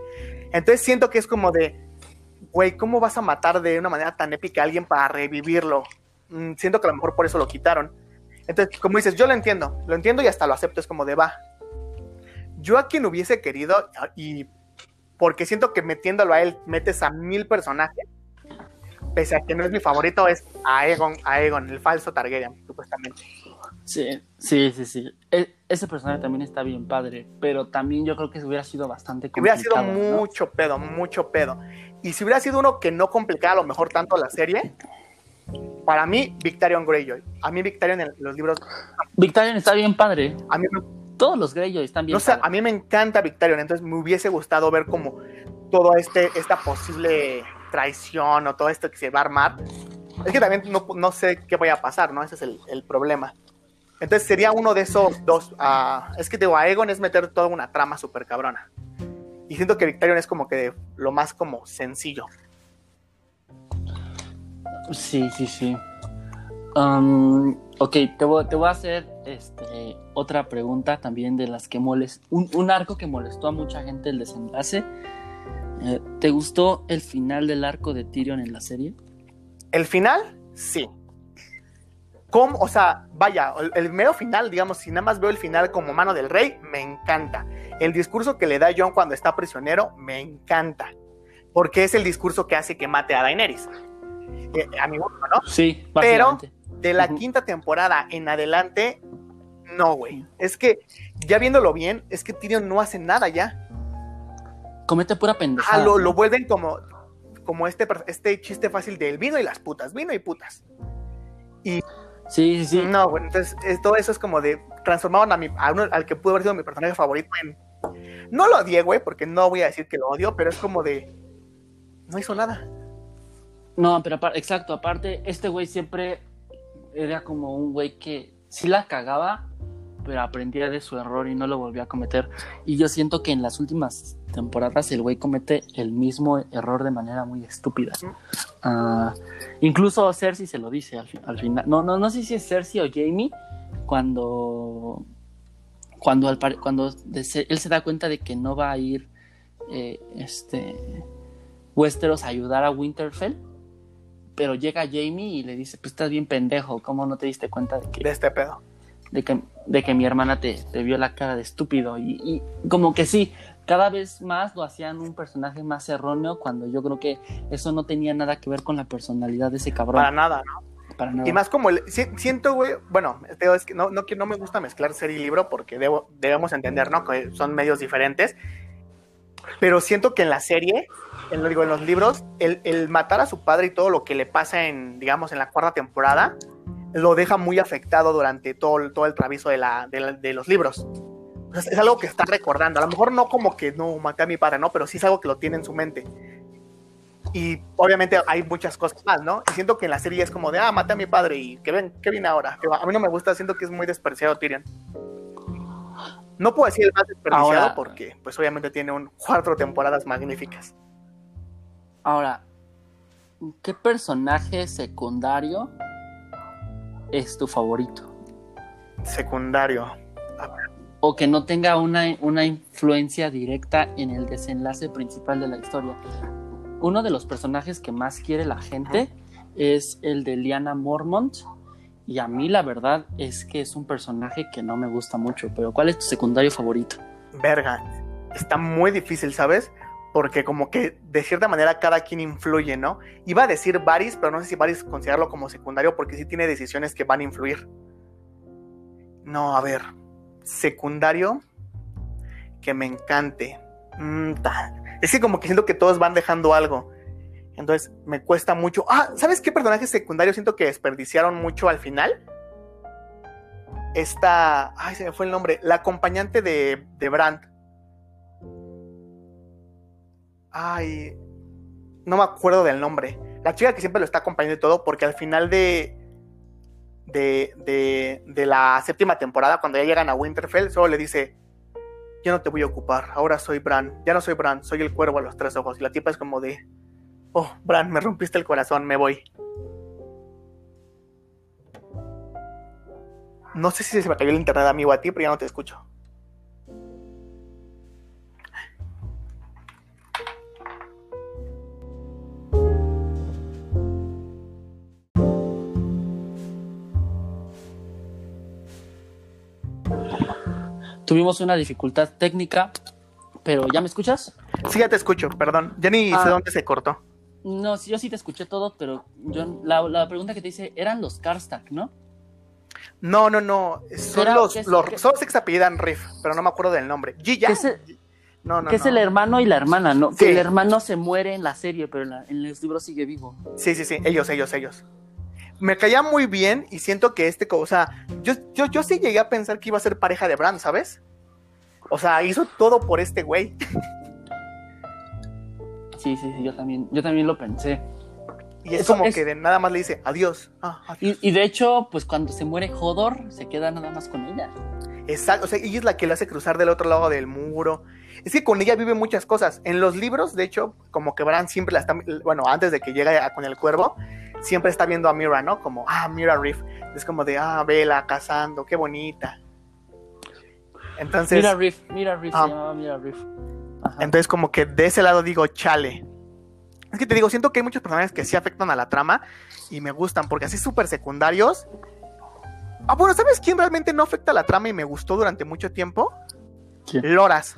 Entonces siento que es como de, güey, ¿cómo vas a matar de una manera tan épica a alguien para revivirlo? Mm, siento que a lo mejor por eso lo quitaron. Entonces, como dices, yo lo entiendo, lo entiendo y hasta lo acepto, es como de va. Yo a quien hubiese querido, y porque siento que metiéndolo a él metes a mil personajes, pese a que no es mi favorito, es Aegon, Aegon el falso Targaryen, supuestamente. Sí, sí, sí, sí. E, ese personaje también está bien padre, pero también yo creo que hubiera sido bastante complicado. Hubiera sido mucho pedo, mucho pedo. Y si hubiera sido uno que no complicara a lo mejor tanto la serie, para mí, Victorian Greyjoy. A mí Victorian en los libros... Victorian está bien padre. A mí Todos los Greyjoy están bien No sé, a mí me encanta Victorian, entonces me hubiese gustado ver como todo este, esta posible traición o todo esto que se va a armar. Es que también no, sé qué vaya a pasar, ¿no? Ese es el, problema. Entonces sería uno de esos dos. Uh, es que digo, a Egon es meter toda una trama súper cabrona. Y siento que Victorian es como que lo más como sencillo. Sí, sí, sí. Um, ok, te voy, a hacer este, otra pregunta también de las que molestó. Un, arco que molestó a mucha gente el desenlace. Eh, ¿Te gustó el final del arco de Tyrion en la serie? El final, sí. ¿Cómo? O sea, vaya, el, el, mero final, digamos, si nada más veo el final como mano del rey, me encanta. El discurso que le da John cuando está prisionero, me encanta. Porque es el discurso que hace que mate a Daenerys. Eh, a mi gusto, ¿no? Sí, Pero de la quinta temporada en adelante, no, güey. Es que, ya viéndolo bien, es que Tyrion no hace nada ya. Comete pura pendejada. Ah, lo, vuelven como, como este, este chiste fácil del vino y las putas, vino y putas. Y. Sí, sí, sí. No, güey, entonces todo eso es como de. Transformaron a, mi, al que pudo haber sido mi personaje favorito en. No lo odié, güey, porque no voy a decir que lo odio, pero es como de. No hizo nada. No, pero exacto, aparte, este güey siempre era como un güey que sí la cagaba, pero aprendía de su error y no lo volvía a cometer. Y yo siento que en las últimas temporadas el güey comete el mismo error de manera muy estúpida. Uh, incluso Cersei se lo dice al, final. No, no, no sé si es Cersei o Jamie cuando cuando, al, cuando él se da cuenta de que no va a ir eh, este Westeros a ayudar a Winterfell pero llega Jamie y le dice, pues estás bien pendejo, ¿cómo no te diste cuenta de que... De este pedo. De que, de que mi hermana te, te vio la cara de estúpido. Y, como que sí, cada vez más lo hacían un personaje más erróneo cuando yo creo que eso no tenía nada que ver con la personalidad de ese cabrón. Para nada, ¿no? Para nada. Y más como el, siento, güey, bueno, es que no, no, no me gusta mezclar serie y libro porque debo, debemos entender, ¿no? Que son medios diferentes. Pero siento que en la serie en, digo, en los libros, el, matar a su padre y todo lo que le pasa en, digamos, en la cuarta temporada, lo deja muy afectado durante todo, todo el traviso de, la, de, los libros. Es algo que está recordando. A lo mejor no como que no maté a mi padre, ¿no? Pero sí es algo que lo tiene en su mente. Y obviamente hay muchas cosas más, ¿no? Y siento que en la serie es como de, ah, maté a mi padre y que ven, ¿qué viene ahora? a mí no me gusta, siento que es muy despreciado Tyrion. No puedo decir el más desperdiciado porque, pues obviamente tiene un cuatro temporadas magníficas. Ahora, ¿qué personaje secundario es tu favorito? Secundario. O que no tenga una, una influencia directa en el desenlace principal de la historia. Uno de los personajes que más quiere la gente es el de Liana Mormont. Y a mí la verdad es que es un personaje que no me gusta mucho. Pero ¿cuál es tu secundario favorito? Verga, está muy difícil, ¿sabes? porque como que de cierta manera cada quien influye, ¿no? Iba a decir Varys, pero no sé si Varys considerarlo como secundario porque sí tiene decisiones que van a influir. No, a ver, secundario que me encante. Mm, es que como que siento que todos van dejando algo. Entonces me cuesta mucho. Ah, ¿sabes qué personaje secundario siento que desperdiciaron mucho al final? Esta. Ay, se me fue el nombre. La acompañante de, de Brandt Ay, no me acuerdo del nombre. La chica que siempre lo está acompañando y todo, porque al final de, de, de, la séptima temporada, cuando ya llegan a Winterfell, solo le dice, ya no te voy a ocupar, ahora soy Bran, ya no soy Bran, soy el cuervo a los tres ojos. Y la tipa es como de, oh, Bran, me rompiste el corazón, me voy. No sé si se me cayó el internet amigo a ti, pero ya no te escucho. Tuvimos una dificultad técnica, pero ¿ya me escuchas? Sí, ya te escucho, perdón. Ya ni Ah. sé dónde se cortó. No, sí, yo sí te escuché todo, pero yo, la, la pregunta que te hice eran los Karstark, ¿no? No, no, no. Son Era- los, ¿qué es- los que se apellidan Riff, pero no me acuerdo del nombre. Gilla. Que es, el, No, no, que es el hermano y la hermana, ¿no? Sí. Que el hermano se muere en la serie, pero en, la- en los libros sigue vivo. Sí, sí, sí, ellos, ellos, ellos. Me caía muy bien y siento que este, o sea, yo, yo, yo sí llegué a pensar que iba a ser pareja de Bran, ¿sabes? O sea, hizo todo por este güey. Sí, sí, sí, yo también, yo también lo pensé. Y es Eso como es- que de nada más le dice adiós. Ah, adiós. Y, y de hecho, pues cuando se muere Hodor, se queda nada más con ella. Exacto, o sea, ella es la que lo hace cruzar del otro lado del muro. Es que con ella vive muchas cosas. En los libros, de hecho, como que Bran siempre la está, bueno, antes de que llegue a- con el cuervo, siempre está viendo a Mira, ¿no? Como, ah, Mira Riff. Es como de, ah, vela, cazando, qué bonita. Entonces, Mira Riff, mira se llamaba Mira Riff. Ajá. entonces como que de ese lado digo, chale. Es que te digo, siento que hay muchos personajes que sí afectan a la trama y me gustan, porque así súper secundarios. Ah, bueno, ¿sabes quién realmente no afecta a la trama y me gustó durante mucho tiempo? ¿Quién? Loras.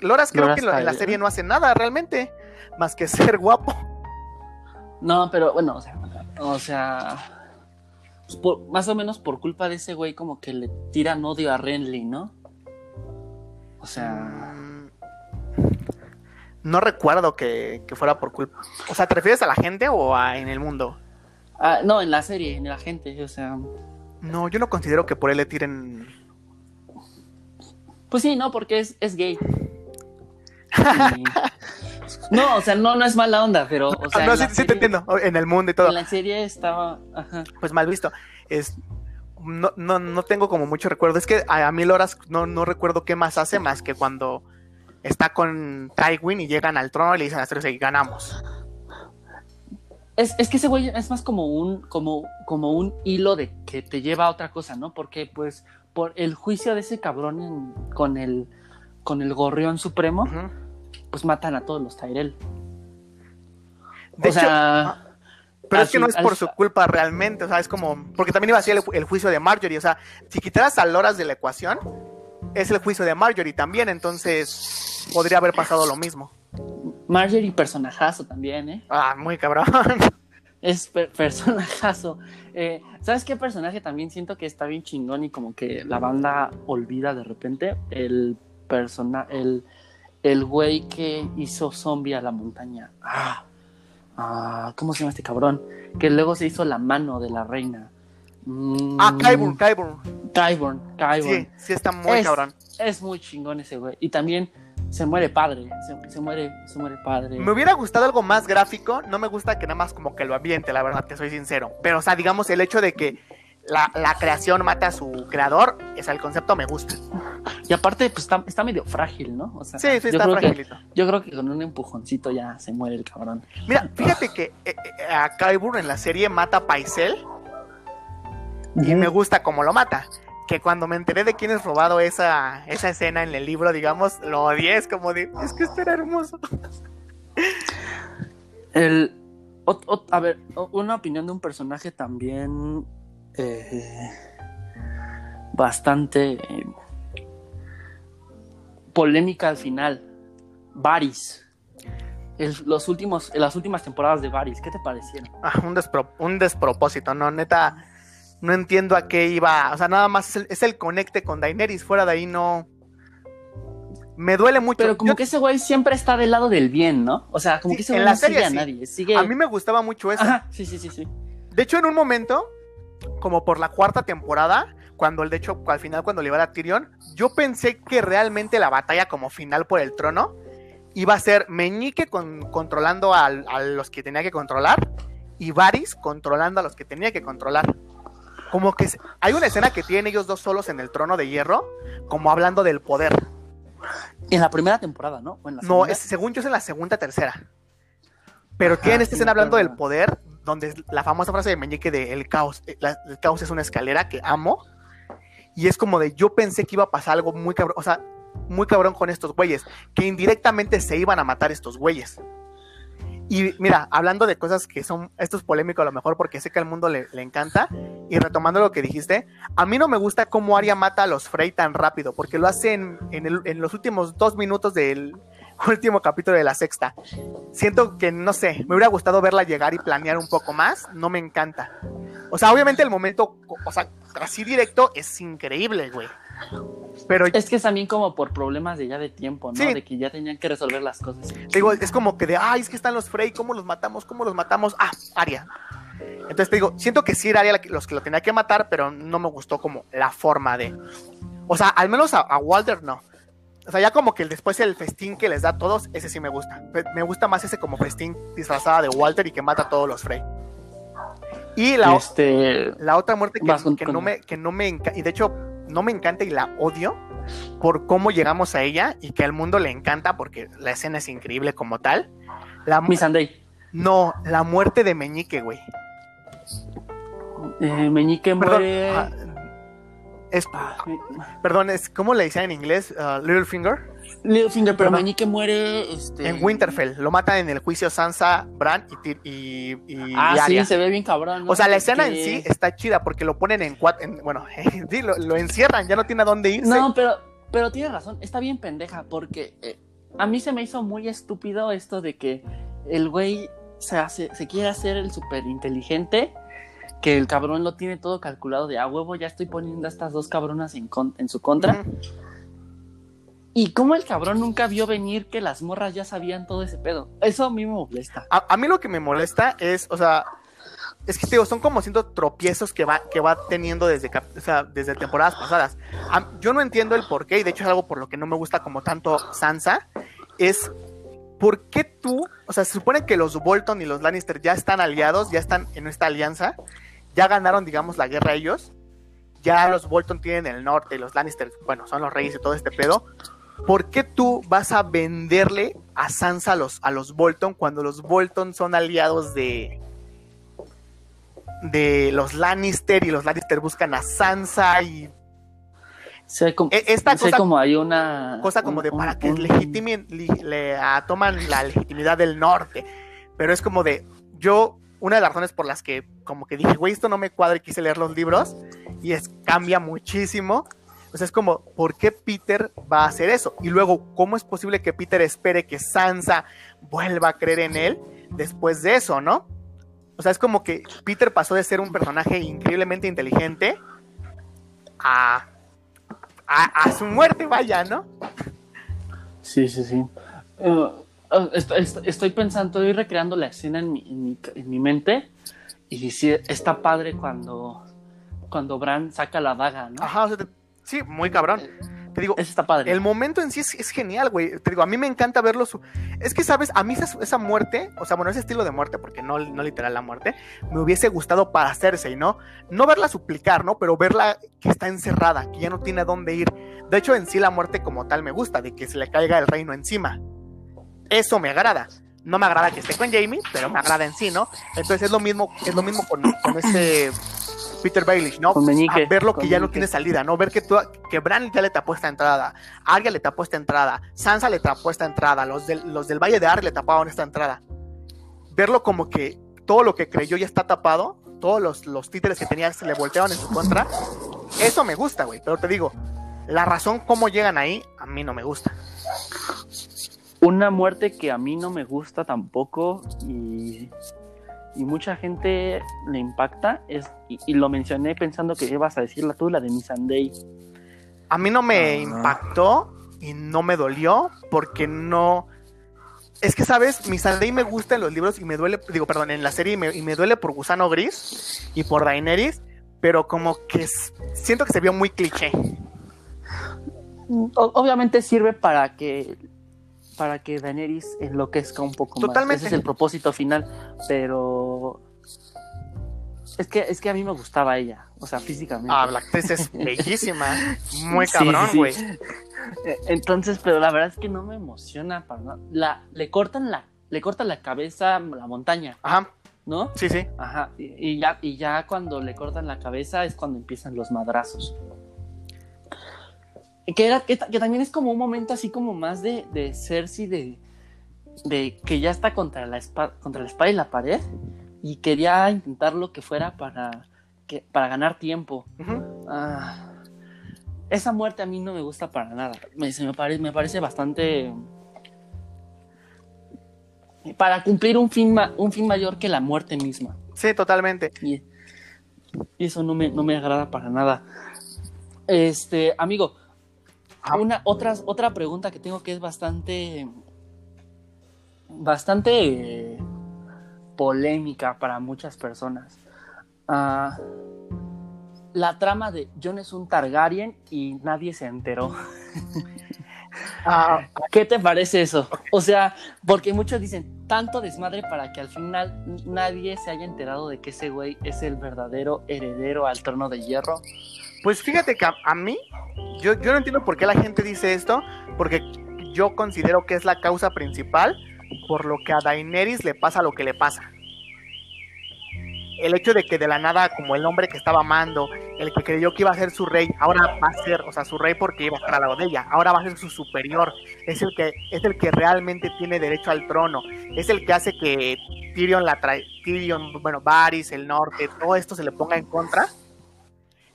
Loras creo Loras que en, la serie no hace nada realmente, más que ser guapo. No, pero bueno, o sea, o sea, pues, por- más o menos por culpa de ese güey como que le tiran odio a Renly, ¿no? O sea, Mm, No recuerdo que, que fuera por culpa. O sea, ¿te refieres a la gente o a en el mundo? ah, no, en la serie, en la gente, o sea, No, yo no considero que por él le tiren. pues sí, no, porque es, es gay. Y- no, o sea, no, no es mala onda, pero, o sea, no, sí, sí te entiendo. En el mundo y todo. En la serie estaba, ajá. pues mal visto. Es, no, no, no tengo como mucho recuerdo. Es que a, a mil horas no, no recuerdo qué más hace más que cuando está con Tywin y llegan al trono y le dicen a Cersei ganamos. Es, es que ese güey es más como un, como, como un hilo de que te lleva a otra cosa, ¿no? Porque, pues, por el juicio de ese cabrón en- con el con el gorrión supremo. Pues matan a todos los Tyrell. De o hecho, sea, pero es que no es por su culpa realmente, o sea, es como, porque también iba a ser el, ju- el juicio de Marjorie, o sea, si quitaras a Loras de la ecuación, es el juicio de Marjorie también, entonces podría haber pasado lo mismo. Marjorie personajazo también, ¿eh? Ah, muy cabrón. Es per- personajazo. Eh, ¿Sabes qué personaje también siento que está bien chingón y como que la banda olvida de repente? El persona, el, el güey que hizo zombie a la montaña. Ah, ah, ¿cómo se llama este cabrón? Que luego se hizo la mano de la reina. Mm, Ah, Qyburn, Qyburn. Qyburn, Qyburn. Sí, sí está muy Es- cabrón. Es muy chingón ese güey. Y también se muere padre. Se, se muere, se muere padre. Me hubiera gustado algo más gráfico, no me gusta que nada más como que lo ambiente, la verdad, te soy sincero. Pero, o sea, digamos, el hecho de que la, la creación mata a su creador, es el concepto me gusta. Y aparte, pues está, está medio frágil, ¿no? O sea, Sí, sí, yo está creo que-. Yo creo que con un empujoncito ya se muere el cabrón. Mira, fíjate que eh, eh, a en la serie mata a Paisel y me gusta cómo lo mata. Que cuando me enteré de quién es robado esa, esa escena en el libro, digamos, lo odié, es como de, es que esto era hermoso. El, a ver, una opinión de un personaje también eh, bastante eh, polémica al final. Varys. El- los últimos, las últimas temporadas de Varys, ¿qué te parecieron? Ah, un, despro- un despropósito, no, neta, no entiendo a qué iba, o sea, nada más es el, es el conecte con Daenerys, fuera de ahí no... Me duele mucho. Pero como Yo- que ese güey siempre está del lado del bien, ¿no? O sea, como Sí, que ese güey no sigue serie a sí. nadie. Sigue... A mí me gustaba mucho eso. Ajá, sí, sí, sí, sí. De hecho, en un momento, como por la cuarta temporada, cuando el de hecho, al final, cuando le iba a Tyrion, yo pensé que realmente la batalla como final por el trono iba a ser Meñique con- controlando a, los que tenía que controlar y Varys controlando a los que tenía que controlar. Como que hay una escena que tienen ellos dos solos en el trono de hierro, como hablando del poder. En la primera temporada, ¿no? En la no, es, según yo es en la segunda, tercera. Pero que en esta escena hablando del poder, donde la famosa frase de Meñique de el caos, eh, el caos es una escalera que amo. Y es como de yo pensé que iba a pasar algo muy cabrón, o sea, muy cabrón con estos güeyes, que indirectamente se iban a matar estos güeyes. Y mira, hablando de cosas que son, esto es polémico a lo mejor porque sé que al mundo le, encanta, y retomando lo que dijiste, a mí no me gusta cómo Arya mata a los Frey tan rápido, porque lo hace en, en, los últimos dos minutos del último capítulo de la sexta. Siento que, no sé, me hubiera gustado verla llegar y planear un poco más, no me encanta. O sea, obviamente el momento, o sea, así directo es increíble, güey. Pero es que es también como por problemas de ya de tiempo, ¿no? De que ya tenían que resolver las cosas. digo, es como que de, ay, es que están los Frey, ¿cómo los matamos? ¿Cómo los matamos? Ah, Aria. Entonces te digo, siento que sí era Aria los que lo tenía que matar, pero no me gustó como la forma de. O sea, al menos a, Walter no. O sea, ya como que después el festín que les da a todos, ese sí me gusta. Me gusta más ese como festín disfrazada de Walter y que mata a todos los Frey. Y la, este... la otra muerte que, que no me, que no me y de hecho no me encanta y la odio por cómo llegamos a ella y que al mundo le encanta porque la escena es increíble como tal. La Sunday. No, la muerte de Meñique, güey. Eh, Meñique muere. Es, perdón, es ¿cómo le dicen en inglés? Uh, Littlefinger. Littlefinger, pero Meñique muere este... en Winterfell. Lo matan en el juicio Sansa, Bran y, y, Ah, sí, se ve bien cabrón. O sea, la escena en sí está chida porque lo ponen en cuatro. bueno, sí, lo, encierran, ya no tiene a dónde irse. No, pero, pero tiene razón, está bien pendeja porque eh, a mí se me hizo muy estúpido esto de que el güey se, hace, se quiere hacer el súper inteligente que el cabrón lo tiene todo calculado de a huevo, ya estoy poniendo a estas dos cabronas en, en su contra. Y cómo el cabrón nunca vio venir que las morras ya sabían todo ese pedo. Eso a mí me molesta. A, mí lo que me molesta es, o sea, es que digo, son como siendo tropiezos que va, que va teniendo desde, desde temporadas pasadas. yo no entiendo el por qué, y de hecho es algo por lo que no me gusta como tanto Sansa, es por qué tú, o sea, se supone que los Bolton y los Lannister ya están aliados, ya están en esta alianza, ya ganaron, digamos, la guerra ellos, ya los Bolton tienen el norte, y los Lannister, bueno, son los reyes y todo este pedo. ¿Por qué tú vas a venderle a Sansa a los, a los Bolton cuando los Bolton son aliados de, de los Lannister y los Lannister buscan a Sansa y sé como, e, esta cosa, como hay una cosa como de para que legitimen, le, toman la legitimidad del norte pero es como de yo una de las razones por las que como que dije güey esto no me cuadra y quise leer los libros y es cambia muchísimo o sea, es como, ¿por qué Peter va a hacer eso? Y luego, ¿cómo es posible que Peter espere que Sansa vuelva a creer en él después de eso, no? O sea, es como que Peter pasó de ser un personaje increíblemente inteligente a, a, su muerte, vaya, ¿no? Sí, sí, sí. Eh, estoy, pensando, estoy recreando la escena en mi, en mi, mente y dice, está padre cuando, cuando Bran saca la daga, ¿no? Ajá, o sea, Sí, muy cabrón. Te digo, está padre. El momento en sí es, genial, güey. Te digo, a mí me encanta verlo. Es que, ¿sabes? A mí esa, muerte, o sea, bueno, ese estilo de muerte, porque no, no literal la muerte, me hubiese gustado para hacerse, ¿no? No verla suplicar, ¿no? Pero verla que está encerrada, que ya no tiene a dónde ir. De hecho, en sí la muerte como tal me gusta, de que se le caiga el reino encima. Eso me agrada. No me agrada que esté con Jamie, pero me agrada en sí, ¿no? Entonces es lo mismo, es lo mismo con, con ese Peter Baelish, ¿no? Con a verlo que ya no tiene salida, ¿no? Ver que, tú, que Bran ya le tapó esta entrada, Arya le tapó esta entrada, Sansa le tapó esta entrada, los del, los del Valle de Ar le tapaban esta entrada. Verlo como que todo lo que creyó ya está tapado, todos los, los títeres que tenía se le volteaban en su contra. Eso me gusta, güey. Pero te digo, la razón cómo llegan ahí, a mí no me gusta. Una muerte que a mí no me gusta tampoco y y mucha gente le impacta, es, y, lo mencioné pensando que ibas a decirla tú, la de Miss Sunday. A mí no me ah. impactó y no me dolió porque no... Es que, ¿sabes? Miss Sunday me gusta en los libros y me duele, digo, perdón, en la serie y me, duele por Gusano Gris y por Daenerys, pero como que siento que se vio muy cliché. Obviamente sirve para que para que Daenerys enloquezca un poco Totalmente. más. Ese es el propósito final, pero Es que, es que a mí me gustaba ella, o sea, físicamente. Ah, la actriz es bellísima. Muy cabrón, sí. güey. Eh, Entonces, pero la verdad es que no me emociona para nada. La, le cortan la, le cortan la cabeza a la montaña, Ajá, ¿no? sí, sí. Ajá. Y, y ya, y ya cuando le cortan la cabeza es cuando empiezan los madrazos. Que, era, que, ta- que también es como un momento así como más de, de Cersei de, de que ya está contra la, espada, contra la espada y la pared y quería intentar lo que fuera para, que, para ganar tiempo. Ah, esa muerte a mí no me gusta para nada. Me, se me, pare- me parece bastante. Para cumplir un fin, ma- un fin mayor que la muerte misma. Sí, totalmente. Y, y eso no me, no me agrada para nada. Este, amigo. Una, otras, otra pregunta que tengo que es bastante. Bastante eh, polémica para muchas personas. Ah, la trama de Jon es un Targaryen y nadie se enteró. Ah, ¿Qué te parece eso? O sea, porque muchos dicen tanto desmadre para que al final nadie se haya enterado de que ese güey es el verdadero heredero al trono de hierro. Pues fíjate que a, mí, yo, yo no entiendo por qué la gente dice esto, porque yo considero que es la causa principal por lo que a Daenerys le pasa lo que le pasa. El hecho de que de la nada, como el hombre que estaba amando, el que creyó que iba a ser su rey, ahora va a ser, o sea, su rey porque iba a estar al lado de ella, ahora va a ser su superior, es el que, es el que realmente tiene derecho al trono, es el que hace que Tyrion la trae, Tyrion, bueno, Varys, el norte, todo esto se le ponga en contra.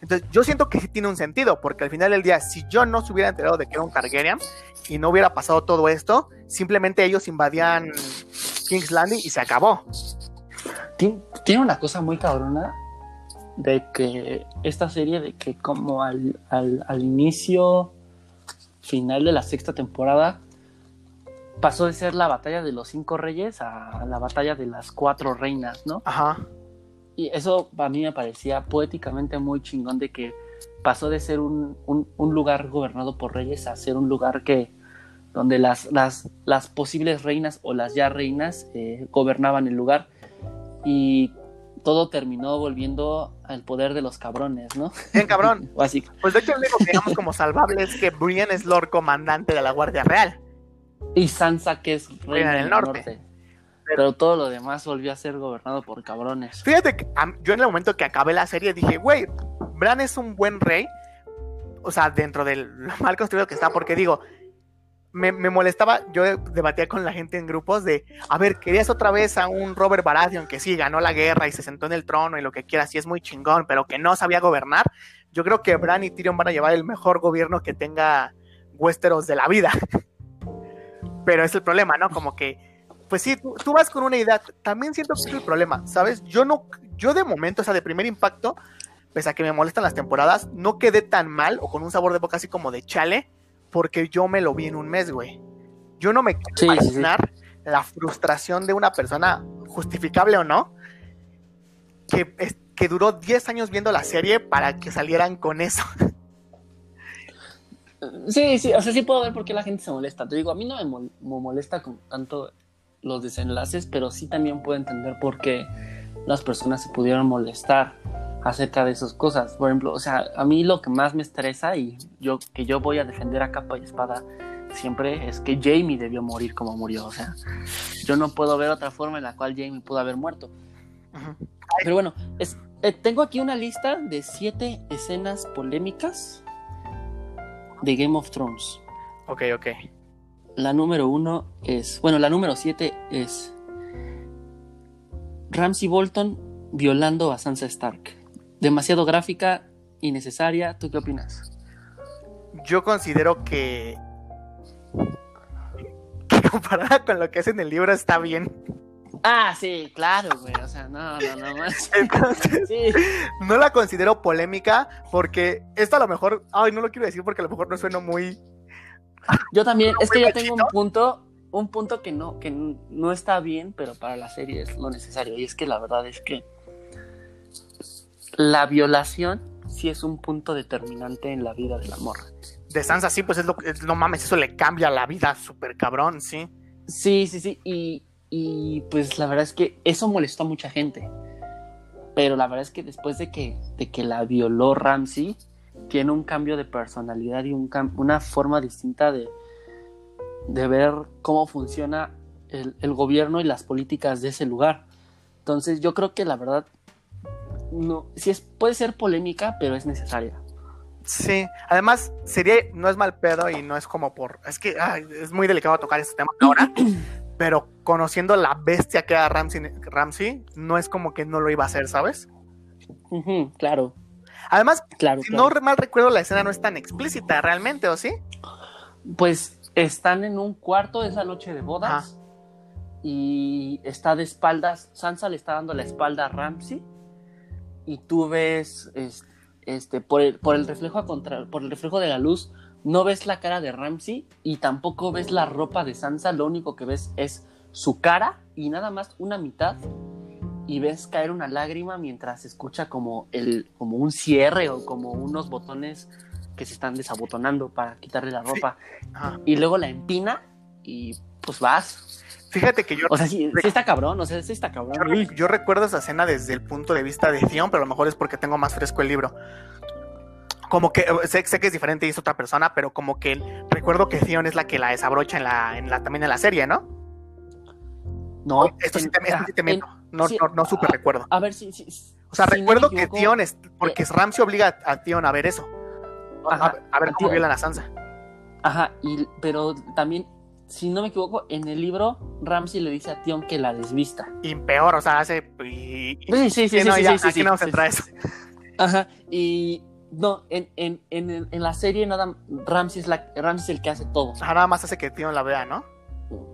Entonces, yo siento que sí tiene un sentido, porque al final del día, si yo no se hubiera enterado de que era un Targaryen y no hubiera pasado todo esto, simplemente ellos invadían King's Landing y se acabó. Tien- Tiene una cosa muy cabrona de que esta serie, de que como al, al, al inicio, final de la sexta temporada, pasó de ser la batalla de los cinco reyes a la batalla de las cuatro reinas, ¿no? Ajá. Y eso a mí me parecía poéticamente muy chingón de que pasó de ser un, un- un lugar gobernado por reyes a ser un lugar que donde las, las, las posibles reinas o las ya reinas eh, gobernaban el lugar y todo terminó volviendo al poder de los cabrones, ¿no? Bien cabrón. Básico. Pues de hecho, lo único que digamos como salvable es que Brienne es Lord Comandante de la Guardia Real. Y Sansa que es reina del del norte. norte. Pero todo lo demás volvió a ser gobernado por cabrones. Fíjate que a- yo en el momento que acabé la serie dije, güey, Bran es un buen rey. O sea, dentro del lo mal construido que está, porque digo, me, me molestaba, yo debatía con la gente en grupos de, a ver, querías otra vez a un Robert Baratheon que sí, ganó la guerra y se sentó en el trono y lo que quieras, y es muy chingón, pero que no sabía gobernar. Yo creo que Bran y Tyrion van a llevar el mejor gobierno que tenga Westeros de la vida. Pero es el problema, ¿no? Como que pues sí, tú, tú vas con una idea. También siento que es el problema, ¿sabes? Yo no, yo de momento, o sea, de primer impacto, pese a que me molestan las temporadas, no quedé tan mal o con un sabor de boca así como de chale, porque yo me lo vi en un mes, güey. Yo no me quiero Sí, sí, sí. imaginar la frustración de una persona, justificable o no, que, es- que duró 10 años viendo la serie para que salieran con eso. Sí, sí, o sea, sí puedo ver por qué la gente se molesta. Te digo, a mí no me, mol- me molesta con tanto los desenlaces, pero sí también puedo entender por qué las personas se pudieron molestar acerca de esas cosas. Por ejemplo, o sea, a mí lo que más me estresa y yo que yo voy a defender a capa y espada siempre es que Jamie debió morir como murió. O sea, yo no puedo ver otra forma en la cual Jamie pudo haber muerto. Pero bueno, es- eh, tengo aquí una lista de siete escenas polémicas de Game of Thrones. Ok, ok. La número uno es, bueno, la número siete es Ramsey Bolton violando a Sansa Stark. Demasiado gráfica, innecesaria. ¿Tú qué opinas? Yo considero que, que comparada con lo que es en el libro está bien. Ah, sí, claro, güey. O sea, no, no, no más. Entonces, Sí. no la considero polémica porque esto a lo mejor, ay, no lo quiero decir porque a lo mejor no suena muy... Yo también, es que yo tengo un punto, un punto que no, que no está bien, pero para la serie es lo necesario. Y es que la verdad es que la violación sí es un punto determinante en la vida del amor. De Sansa sí, pues es lo es- no mames, eso le cambia la vida súper cabrón, sí. Sí, sí, sí. Y, y, pues la verdad es que eso molestó a mucha gente. pero la verdad es que después de que, de que la violó Ramsey, tiene un cambio de personalidad y un una forma distinta de, de ver cómo funciona el, el, gobierno y las políticas de ese lugar. Entonces yo creo que la verdad, no, sí es, puede ser polémica, pero es necesaria. Sí, además sería, no es mal pedo y no es como por, es que ay, es muy delicado tocar este tema ahora, pero conociendo la bestia que era Ramsey, Ramsey, no es como que no lo iba a hacer, ¿sabes? claro. Además, claro, si no mal recuerdo, la escena no es tan explícita realmente, ¿o sí? Pues están en un cuarto esa noche de bodas y está de espaldas, Sansa le está dando la espalda a Ramsey y tú ves este, por, el, por el reflejo contra, por el reflejo de la luz no ves la cara de Ramsey y tampoco ves la ropa de Sansa, lo único que ves es su cara y nada más una mitad y ves caer una lágrima mientras escucha como el como un cierre o como unos botones que se están desabotonando para quitarle la ropa y luego la empina y pues vas Fíjate que yo. O sea, sí, está cabrón, o sea, sí está cabrón. Yo, recuerdo esa escena desde el punto de vista de Theon, pero a lo mejor es porque tengo más fresco el libro. Como que sé, que es diferente y es otra persona, pero como que recuerdo que Theon es la que la desabrocha en la, en la, también en la serie, ¿no? No. Esto sí te, miento. no, no, no, súper recuerdo. A ver, sí, sí. O sea, recuerdo que Theon es. Porque eh, Ramsey obliga a Theon a ver eso. a, ver cómo violan a Sansa. Ajá, y, pero también si no me equivoco, en el libro Ramsey le dice a Tion que la desvista. Y peor, o sea, hace. sí, sí, sí, sí, no, sí, aquí no se trae eso. Ajá, y no, en, en, en, en, la serie nada Ramsey es, la, Ramsey es el que hace todo. Ajá, nada más hace que Tion la vea, ¿no?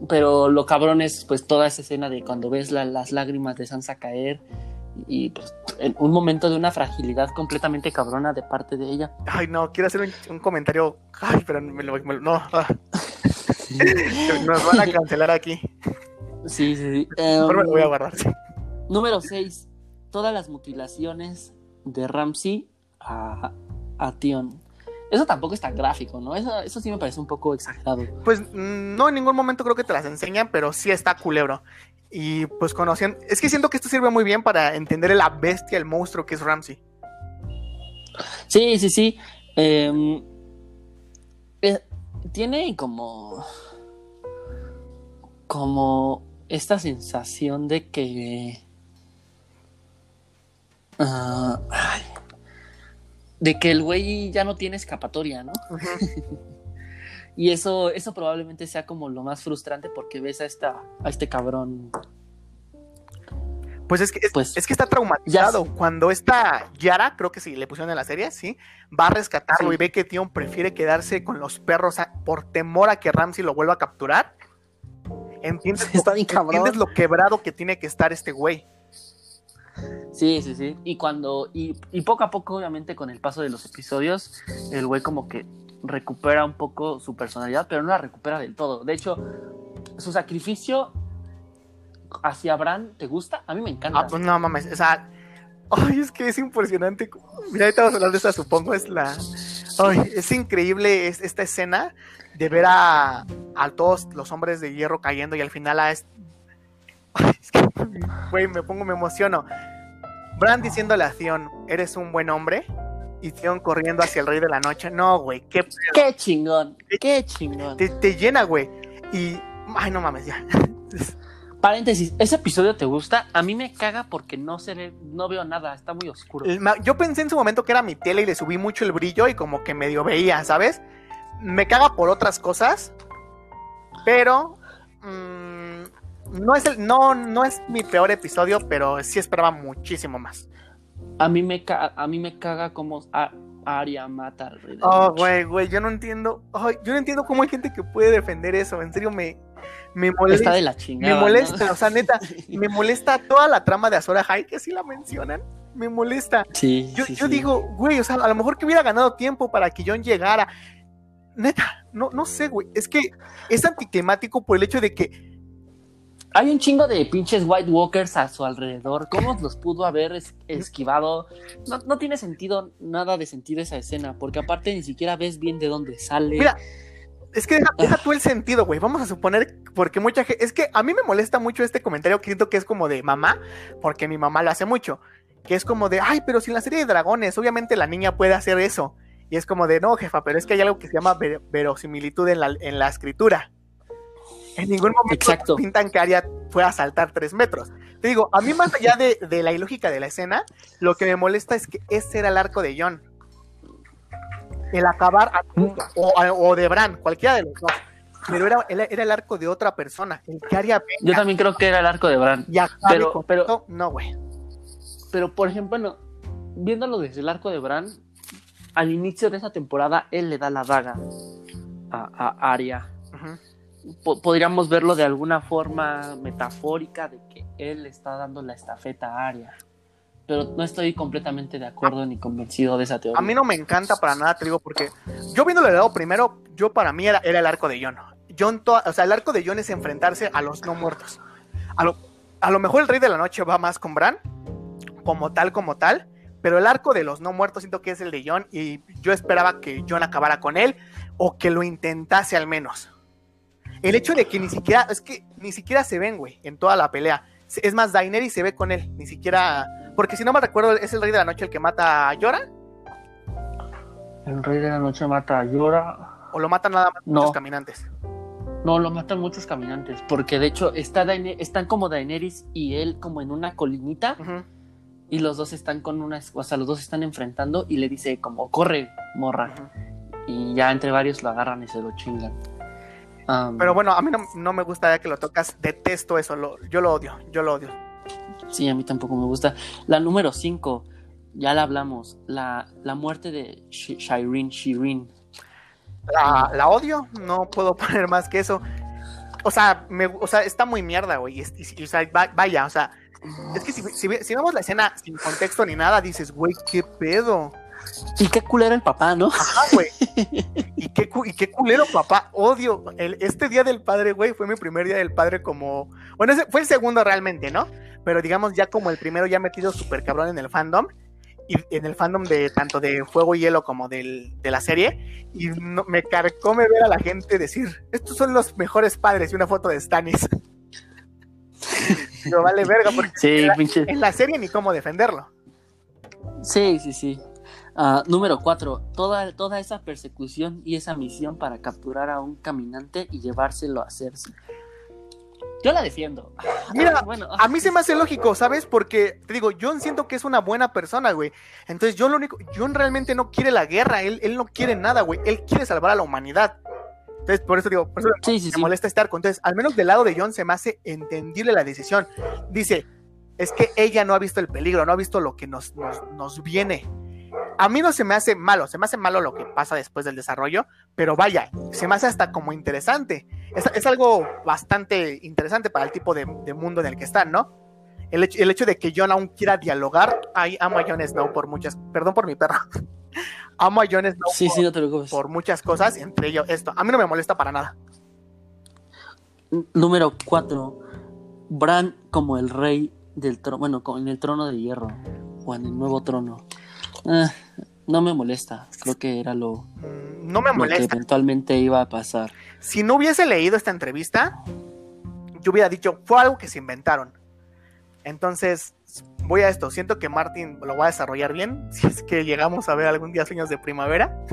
Pero lo cabrón es pues toda esa escena de cuando ves las lágrimas de Sansa caer y pues en un momento de una fragilidad completamente cabrona de parte de ella. Ay, no, quiero hacer un, comentario. Ay, pero me lo, no. Ah. Nos van a cancelar aquí. Sí, sí, sí. Me lo voy a guardar. Número 6. Todas las mutilaciones de Ramsey a, a Tion. Eso tampoco es tan gráfico, ¿no? Eso, eso sí me parece un poco exagerado. Pues mm, no, en ningún momento creo que te las enseñan, pero sí está culebro. Y pues conociendo. Es que siento que esto sirve muy bien para entender la bestia, el monstruo que es Ramsey. Sí, sí, sí. Eh, tiene como. como esta sensación de que. Ah, de que el güey ya no tiene escapatoria, ¿no? y eso, eso probablemente sea como lo más frustrante porque ves a esta, a este cabrón pues es que, es, pues que está traumatizado. Cuando esta Yara, creo que sí, le pusieron en la serie, sí, va a rescatarlo y ve que Tion prefiere quedarse con los perros por temor a que Ramsey lo vuelva a capturar. ¿Entiendes, ¿Entiendes lo quebrado que tiene que estar este güey? Sí, sí, sí. Y cuando, y, y poco a poco, obviamente, con el paso de los episodios, el güey como que recupera un poco su personalidad, pero no la recupera del todo. De hecho, su sacrificio hacia Bran te gusta? A mí me encanta. Ah, pues no mames, o sea, ay, es que es impresionante. Mira, ahorita vamos a hablar de esta, supongo, es la. Ay, es increíble esta escena de ver a, a todos los hombres de hierro cayendo y al final a este. Ay, es que, güey, me pongo, me emociono. Bran diciéndole a Theon, eres un buen hombre. Y Theon corriendo hacia el rey de la noche. No, güey, qué. Qué chingón, qué chingón. Te, te llena, güey. Y. Ay, no mames, ya. Paréntesis, ¿ese episodio te gusta? A mí me caga porque no se ve, no veo nada, está muy oscuro. Yo pensé en su momento que era mi tele y le subí mucho el brillo y como que medio veía, ¿sabes? Me caga por otras cosas, pero mm, no, es el, no, no es mi peor episodio, pero sí esperaba muchísimo más. A mí me, caga, a mí me caga como Aria mata al rey. oh, güey, güey, yo no entiendo. yo no entiendo cómo hay gente que puede defender eso. En serio, me, me molesta. de la chingada. Me molesta, o sea, neta, me molesta toda la trama de Azora High, que sí la mencionan. Me molesta. Sí. Yo, yo digo, güey, o sea, a lo mejor que hubiera ganado tiempo para que John llegara. Neta, no, no sé, güey. Es que es anticlimático por el hecho de que. Hay un chingo de pinches White Walkers a su alrededor. ¿Cómo los pudo haber esquivado? No, tiene sentido, nada de sentido esa escena, porque aparte ni siquiera ves bien de dónde sale. Mira, es que deja, tú el sentido, güey. Vamos a suponer, porque mucha gente. Es que a mí me molesta mucho este comentario que siento que es como de mamá, porque mi mamá lo hace mucho. que es como de, ay, pero si la serie de dragones, obviamente la niña puede hacer eso. Y es como de, no, jefa, pero es que hay algo que se llama verosimilitud en la, en la escritura. En ningún momento pintan que Arya fue a saltar tres metros. Te digo, a mí más allá de, de, la ilógica de la escena, lo que me molesta es que ese era el arco de John. El acabar o, o, de Bran, cualquiera de los dos. Pero era, era, el arco de otra persona. El que Arya Yo también creo que era el arco de Bran. pero, pero, no, güey. Pero, por ejemplo, no, viéndolo desde el arco de Bran, al inicio de esa temporada, él le da la daga a, a Arya. Podríamos verlo de alguna forma metafórica de que él está dando la estafeta a Arya. Pero no estoy completamente de acuerdo ni convencido de esa teoría. A mí no me encanta para nada, te digo, porque yo viéndolo de lado primero, yo para mí era, el arco de Jon. Jon o sea, el arco de Jon es enfrentarse a los no muertos. A lo, a lo mejor el Rey de la Noche va más con Bran, como tal, como tal, pero el arco de los no muertos siento que es el de John y yo esperaba que John acabara con él o que lo intentase al menos. El hecho de que ni siquiera, es que ni siquiera se ven, güey, en toda la pelea. Es más, Daenerys se ve con él, ni siquiera, porque si no me recuerdo, es el rey de la noche el que mata a Yora. El rey de la noche mata a Yora. O lo matan nada más muchos caminantes. No, lo matan muchos caminantes, porque de hecho está están como Daenerys y él como en una colinita y los dos están con una, o sea, los dos están enfrentando y le dice como, corre, morra. Y ya entre varios lo agarran y se lo chingan. Pero bueno, a mí no, me gusta ya que lo tocas, detesto eso, yo lo odio, yo lo odio. Sí, a mí tampoco me gusta. La número 5, ya la hablamos, la, la muerte de Shireen, Shireen. La, la, odio, no puedo poner más que eso. O sea, me, o sea está muy mierda, güey. o sea, vaya, o sea, es que si, vemos la escena sin contexto ni nada, dices, güey, qué pedo. Y qué culero el papá, ¿no? Ajá, güey. Y qué, y qué culero papá. Odio. El, este día del padre, güey, fue mi primer día del padre como... Bueno, ese fue el segundo realmente, ¿no? Pero digamos ya como el primero ya metido súper cabrón en el fandom. Y en el fandom de tanto de Fuego y Hielo como de la serie. Y me carcome ver a la gente decir, estos son los mejores padres. Y una foto de Stanis. Pero vale verga, porque en, la, serie ni cómo defenderlo. Sí, sí, sí. Ah, número 4. Toda, toda esa persecución y esa misión para capturar a un caminante y llevárselo a Cersei. Yo la defiendo. Mira, bueno, a mí se me hace lógico, ¿sabes? Porque, te digo, John siento que es una buena persona, güey. Entonces, John lo único, John realmente no quiere la guerra, él, él no quiere nada, güey. Él quiere salvar a la humanidad. Entonces, por eso digo, por eso me molesta estar con. Entonces, al menos del lado de John se me hace entendible la decisión. Dice, es que ella no ha visto el peligro, no ha visto lo que nos, nos, viene. A mí no se me hace malo, se me hace malo lo que pasa después del desarrollo, pero vaya, se me hace hasta como interesante. Es, algo bastante interesante para el tipo de, mundo en el que están, ¿no? El hecho, el hecho de que John aún quiera dialogar, ahí amo a Jon Snow por muchas, perdón por mi perro, amo a Jon Snow por, muchas cosas, entre ellos esto. A mí no me molesta para nada. Número 4. Bran como el rey del trono, bueno, en el trono de hierro o en el nuevo trono. Ah, no me molesta, creo que era lo, no me molesta. que eventualmente iba a pasar. Si no hubiese leído esta entrevista, yo hubiera dicho, fue algo que se inventaron. Entonces, voy a esto. Siento que Martin lo va a desarrollar bien. Si es que llegamos a ver algún día sueños de primavera.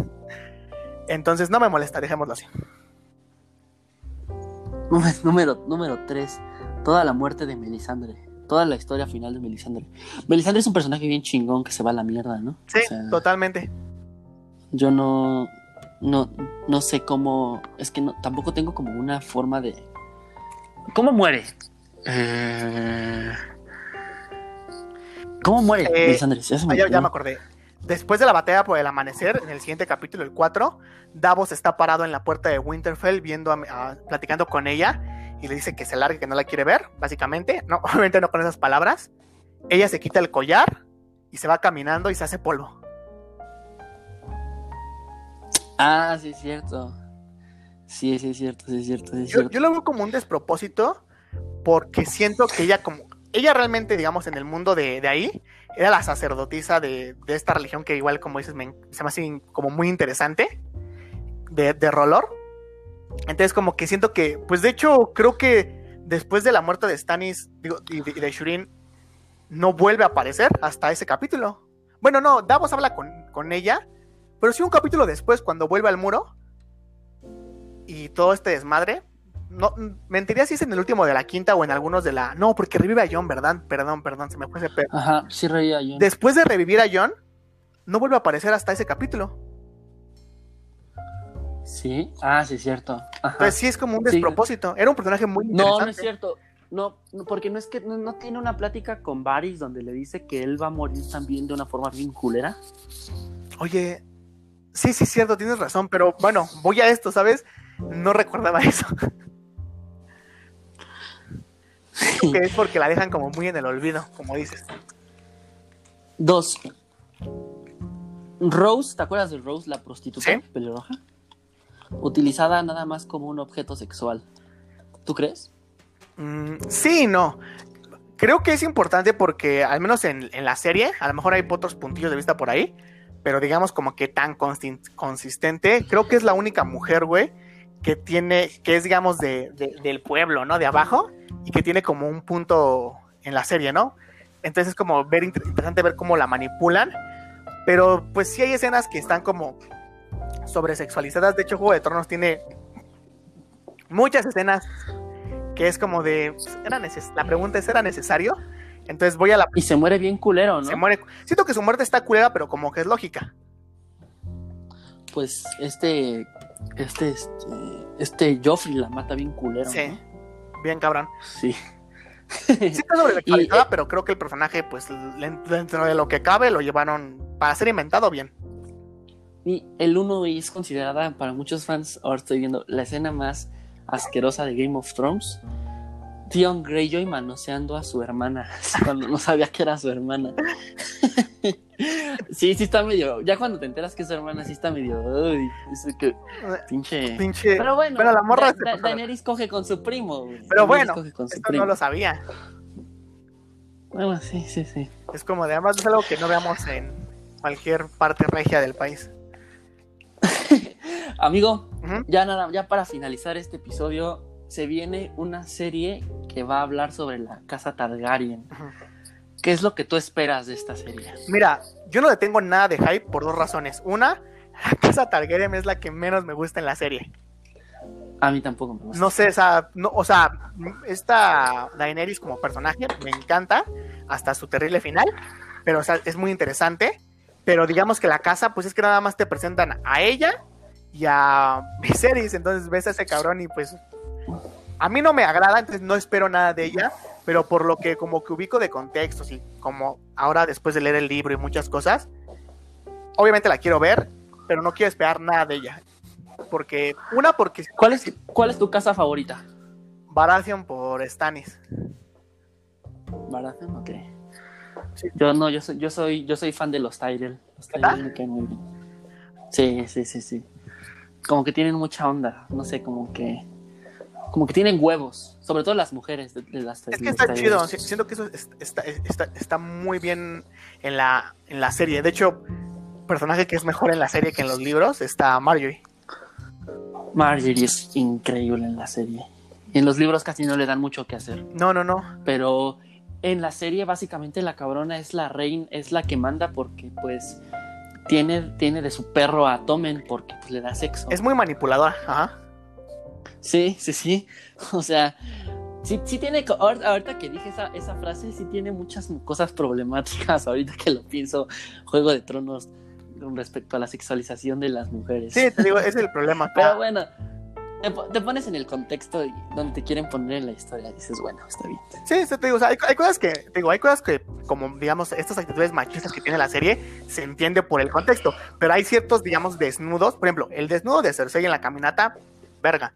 Entonces no me molesta, dejémoslo así. Número, número 3. Toda la muerte de Melisandre. Toda la historia final de Melisandre. Melisandre es un personaje bien chingón que se va a la mierda, ¿no? Sí, totalmente. Yo no, no, no sé cómo. Es que no, tampoco tengo como una forma de. ¿Cómo muere? Eh. ¿Cómo muere eh, Ya, me acordé. Después de la batalla por el amanecer, en el siguiente capítulo, el 4, Davos está parado en la puerta de Winterfell viendo platicando con ella y le dice que se largue, que no la quiere ver, básicamente. No, obviamente no con esas palabras. Ella se quita el collar y se va caminando y se hace polvo. Ah, sí, es cierto. Sí, sí, es cierto, sí, es cierto. yo, yo, lo veo como un despropósito porque siento que ella como ella realmente, digamos, en el mundo de, ahí, era la sacerdotisa de, esta religión que igual, como dices, se me hace como muy interesante, de, de Rolor. Entonces, como que siento que, pues de hecho, creo que después de la muerte de Stannis y de, de Shurin, no vuelve a aparecer hasta ese capítulo. Bueno, no, Davos habla con, con ella, pero sí un capítulo después, cuando vuelve al muro y todo este desmadre. No, mentiría si es en el último de la quinta o en algunos de la. No, porque revive a John, ¿verdad? Perdón, perdón, se me fue ese pedo. Ajá, sí reía a John. Después de revivir a John, no vuelve a aparecer hasta ese capítulo. Sí, ah, sí, es cierto. Ajá. Entonces sí es como un Sí. despropósito. Era un personaje muy interesante. No, no es cierto. No, porque no es que no, no tiene una plática con Varys donde le dice que él va a morir también de una forma bien culera. Oye, sí, sí, es cierto, tienes razón, pero bueno, voy a esto, ¿sabes? No recordaba eso. Que es porque la dejan como muy en el olvido, como dices. Dos. Rose, ¿te acuerdas de Rose, la prostituta Sí. pelirroja? Utilizada nada más como un objeto sexual. ¿Tú crees? Mm, sí no. Creo que es importante porque, al menos en, en la serie, a lo mejor hay otros puntillos de vista por ahí, pero digamos como que tan consistente, creo que es la única mujer, güey, que tiene, que es, digamos, de, de- del pueblo, ¿no? De abajo, y que tiene como un punto en la serie, ¿no? Entonces es como ver, inter- interesante ver cómo la manipulan, pero pues sí hay escenas que están como sobresexualizadas. De hecho, Juego de Tronos tiene muchas escenas que es como de, pues, ¿era neces- la pregunta es, ¿era necesario? Entonces voy a la... Y se muere bien culero, ¿no? Se muere. Siento que su muerte está culera, pero como que es lógica. Pues este, este, este, este Joffrey la mata bien culero. Sí. ¿no? Bien cabrón. Sí. Sí está sobresexualizada, eh, pero creo que el personaje, pues, dentro de lo que cabe, lo llevaron para ser inventado bien. Y el 1 es considerada para muchos fans, ahora estoy viendo, la escena más asquerosa de Game of Thrones. Theon Greyjoy manoseando a su hermana cuando no sabía que era su hermana. sí, sí está medio. Ya cuando te enteras que es su hermana, sí está medio. Uy, es que pinche. Pinche... Pero bueno, Pero la morra Da- se Da-. Daenerys coge con su primo. güey. Pero Daenerys bueno, coge con su Esto primo. no lo sabía. Bueno, sí, sí, sí. Es como de, además es algo que no veamos en cualquier parte regia del país. Amigo, ya nada, ya para finalizar este episodio, se viene una serie que va a hablar sobre la casa Targaryen. ¿Qué es lo que tú esperas de esta serie? Mira, yo no le tengo nada de hype por dos razones. Una, la casa Targaryen es la que menos me gusta en la serie. A mí tampoco me gusta. No sé, o sea, no, o sea, esta Daenerys como personaje me encanta hasta su terrible final, pero o sea, es muy interesante. Pero digamos que la casa, pues es que nada más te presentan a ella y a Viserys, entonces ves a ese cabrón y pues a mí no me agrada, entonces no espero nada de ella, pero por lo que como que ubico de contextos y como ahora después de leer el libro y muchas cosas, obviamente la quiero ver, pero no quiero esperar nada de ella. Porque, una, porque ¿Cuál es, ¿Cuál es tu casa favorita? Baratheon por Stannis. Baratheon, ok. Sí. Yo no, yo soy, yo soy, yo soy fan de los Tyrell. Los. Tyrell me caen muy bien. Sí, sí, sí, sí. Como que tienen mucha onda, no sé, como que, como que tienen huevos, sobre todo las mujeres de, de las Es que está chido, si- siento que eso es- está, está, está muy bien en la, en la serie. De hecho, personaje que es mejor en la serie que en los libros está Marjorie. Marjorie es increíble en la serie. En los libros casi no le dan mucho que hacer, No, no, no. pero en la serie básicamente la cabrona es la reina, es la que manda porque pues tiene, tiene de su perro a Tomen porque pues le da sexo. Es muy manipuladora. Ajá. Sí, sí, sí. O sea, sí, sí tiene, ahorita que dije esa, esa frase, sí tiene muchas cosas problemáticas, ahorita que lo pienso, Juego de Tronos con respecto a la sexualización de las mujeres. Sí, te digo, ese es el problema. Pero bueno, te, te pones en el contexto donde te quieren poner en la historia, dices, bueno, está bien. Sí, te digo, o sea, hay, hay cosas que, te digo, hay cosas que, como digamos, estas actitudes machistas que tiene la serie, se entiende por el contexto, pero hay ciertos, digamos, desnudos, por ejemplo, el desnudo de Cersei en la caminata, verga,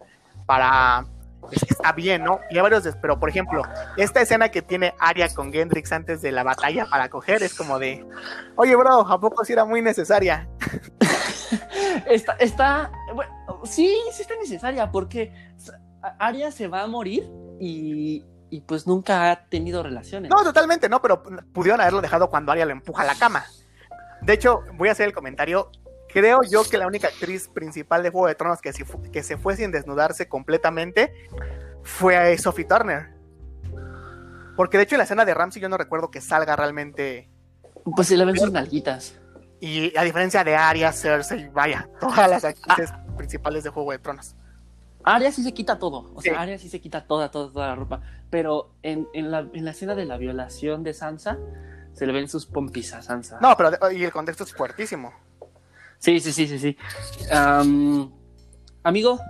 para, es que está bien, ¿no? Y hay varios, pero por ejemplo, esta escena que tiene Arya con Gendrix antes de la batalla para coger, es como de, oye, bro, ¿a poco sí era muy necesaria? Está, está, bueno, sí, sí está necesaria porque Arya se va a morir y, y pues nunca ha tenido relaciones. No, totalmente, no, pero pudieron haberlo dejado cuando Arya lo empuja a la cama. De hecho, voy a hacer el comentario. Creo yo que la única actriz principal de Juego de Tronos que, si que se fue sin desnudarse completamente fue Sophie Turner. Porque de hecho en la escena de Ramsey yo no recuerdo que salga realmente. Pues se le ven sus nalguitas. Y a diferencia de Arya, Cersei, vaya, todas las actrices principales de Juego de Tronos. Arya sí se quita todo. O sea, Sí. Arya sí se quita toda, toda, toda la ropa. Pero en, en la, en la escena de la violación de Sansa, se le ven sus pompis a Sansa. No, pero y el contexto es fuertísimo. Sí, sí, sí, sí, sí. Am, amigo,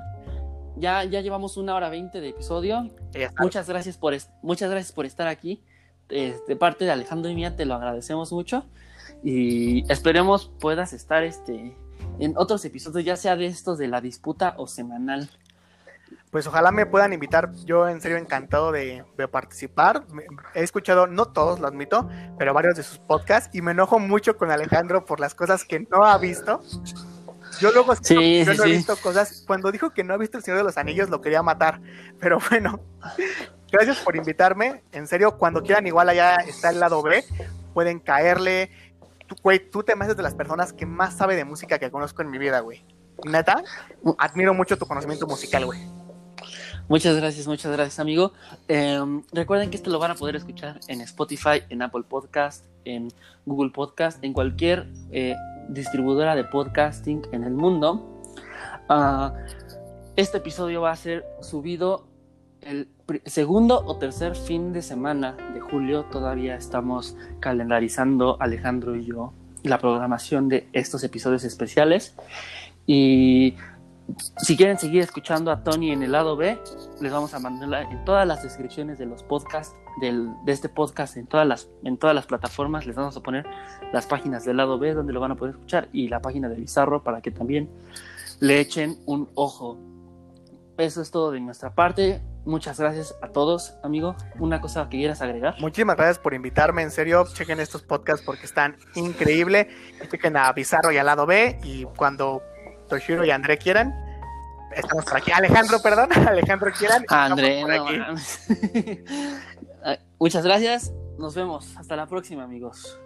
ya, ya llevamos una hora veinte de episodio. Muchas gracias por, muchas gracias por estar aquí. De parte de Alejandro y mía te lo agradecemos mucho. Y esperemos puedas estar este, en otros episodios, ya sea de estos de la disputa o semanal. Pues ojalá me puedan invitar. Yo en serio encantado de, de participar. He escuchado, no todos, lo admito, pero varios de sus podcasts y me enojo mucho con Alejandro por las cosas que no ha visto. Yo luego Sí, yo sí, no he visto cosas. Cuando dijo que no ha visto El Señor de los Anillos lo quería matar. Pero bueno, gracias por invitarme. En serio, cuando quieran, igual allá está el lado B. Pueden caerle. Tú, güey, tú te me haces de las personas que más sabe de música que conozco en mi vida, güey. Neta, admiro mucho tu conocimiento musical, güey. Muchas gracias, muchas gracias, amigo. Em, recuerden que esto lo van a poder escuchar en Spotify, en Apple Podcast, en Google Podcast, en cualquier eh, distribuidora de podcasting en el mundo. Ah, este episodio va a ser subido el segundo o tercer fin de semana de julio. Todavía estamos calendarizando Alejandro y yo la programación de estos episodios especiales. Y si quieren seguir escuchando a Tony en el lado B, les vamos a mandar en todas las descripciones de los podcasts, del, de este podcast, en todas, las, en todas las plataformas, les vamos a poner las páginas del lado B donde lo van a poder escuchar y la página de Bizarro para que también le echen un ojo. Eso es todo de nuestra parte. Muchas gracias a todos, amigo. Una cosa que quieras agregar. Muchísimas gracias por invitarme, en serio, chequen estos podcasts porque están increíbles. Chequen a Bizarro y al lado B y cuando Toshiro y André quieran, estamos por aquí. Alejandro, perdón, Alejandro quieran. André, no. Muchas gracias. Nos vemos. Hasta la próxima, amigos.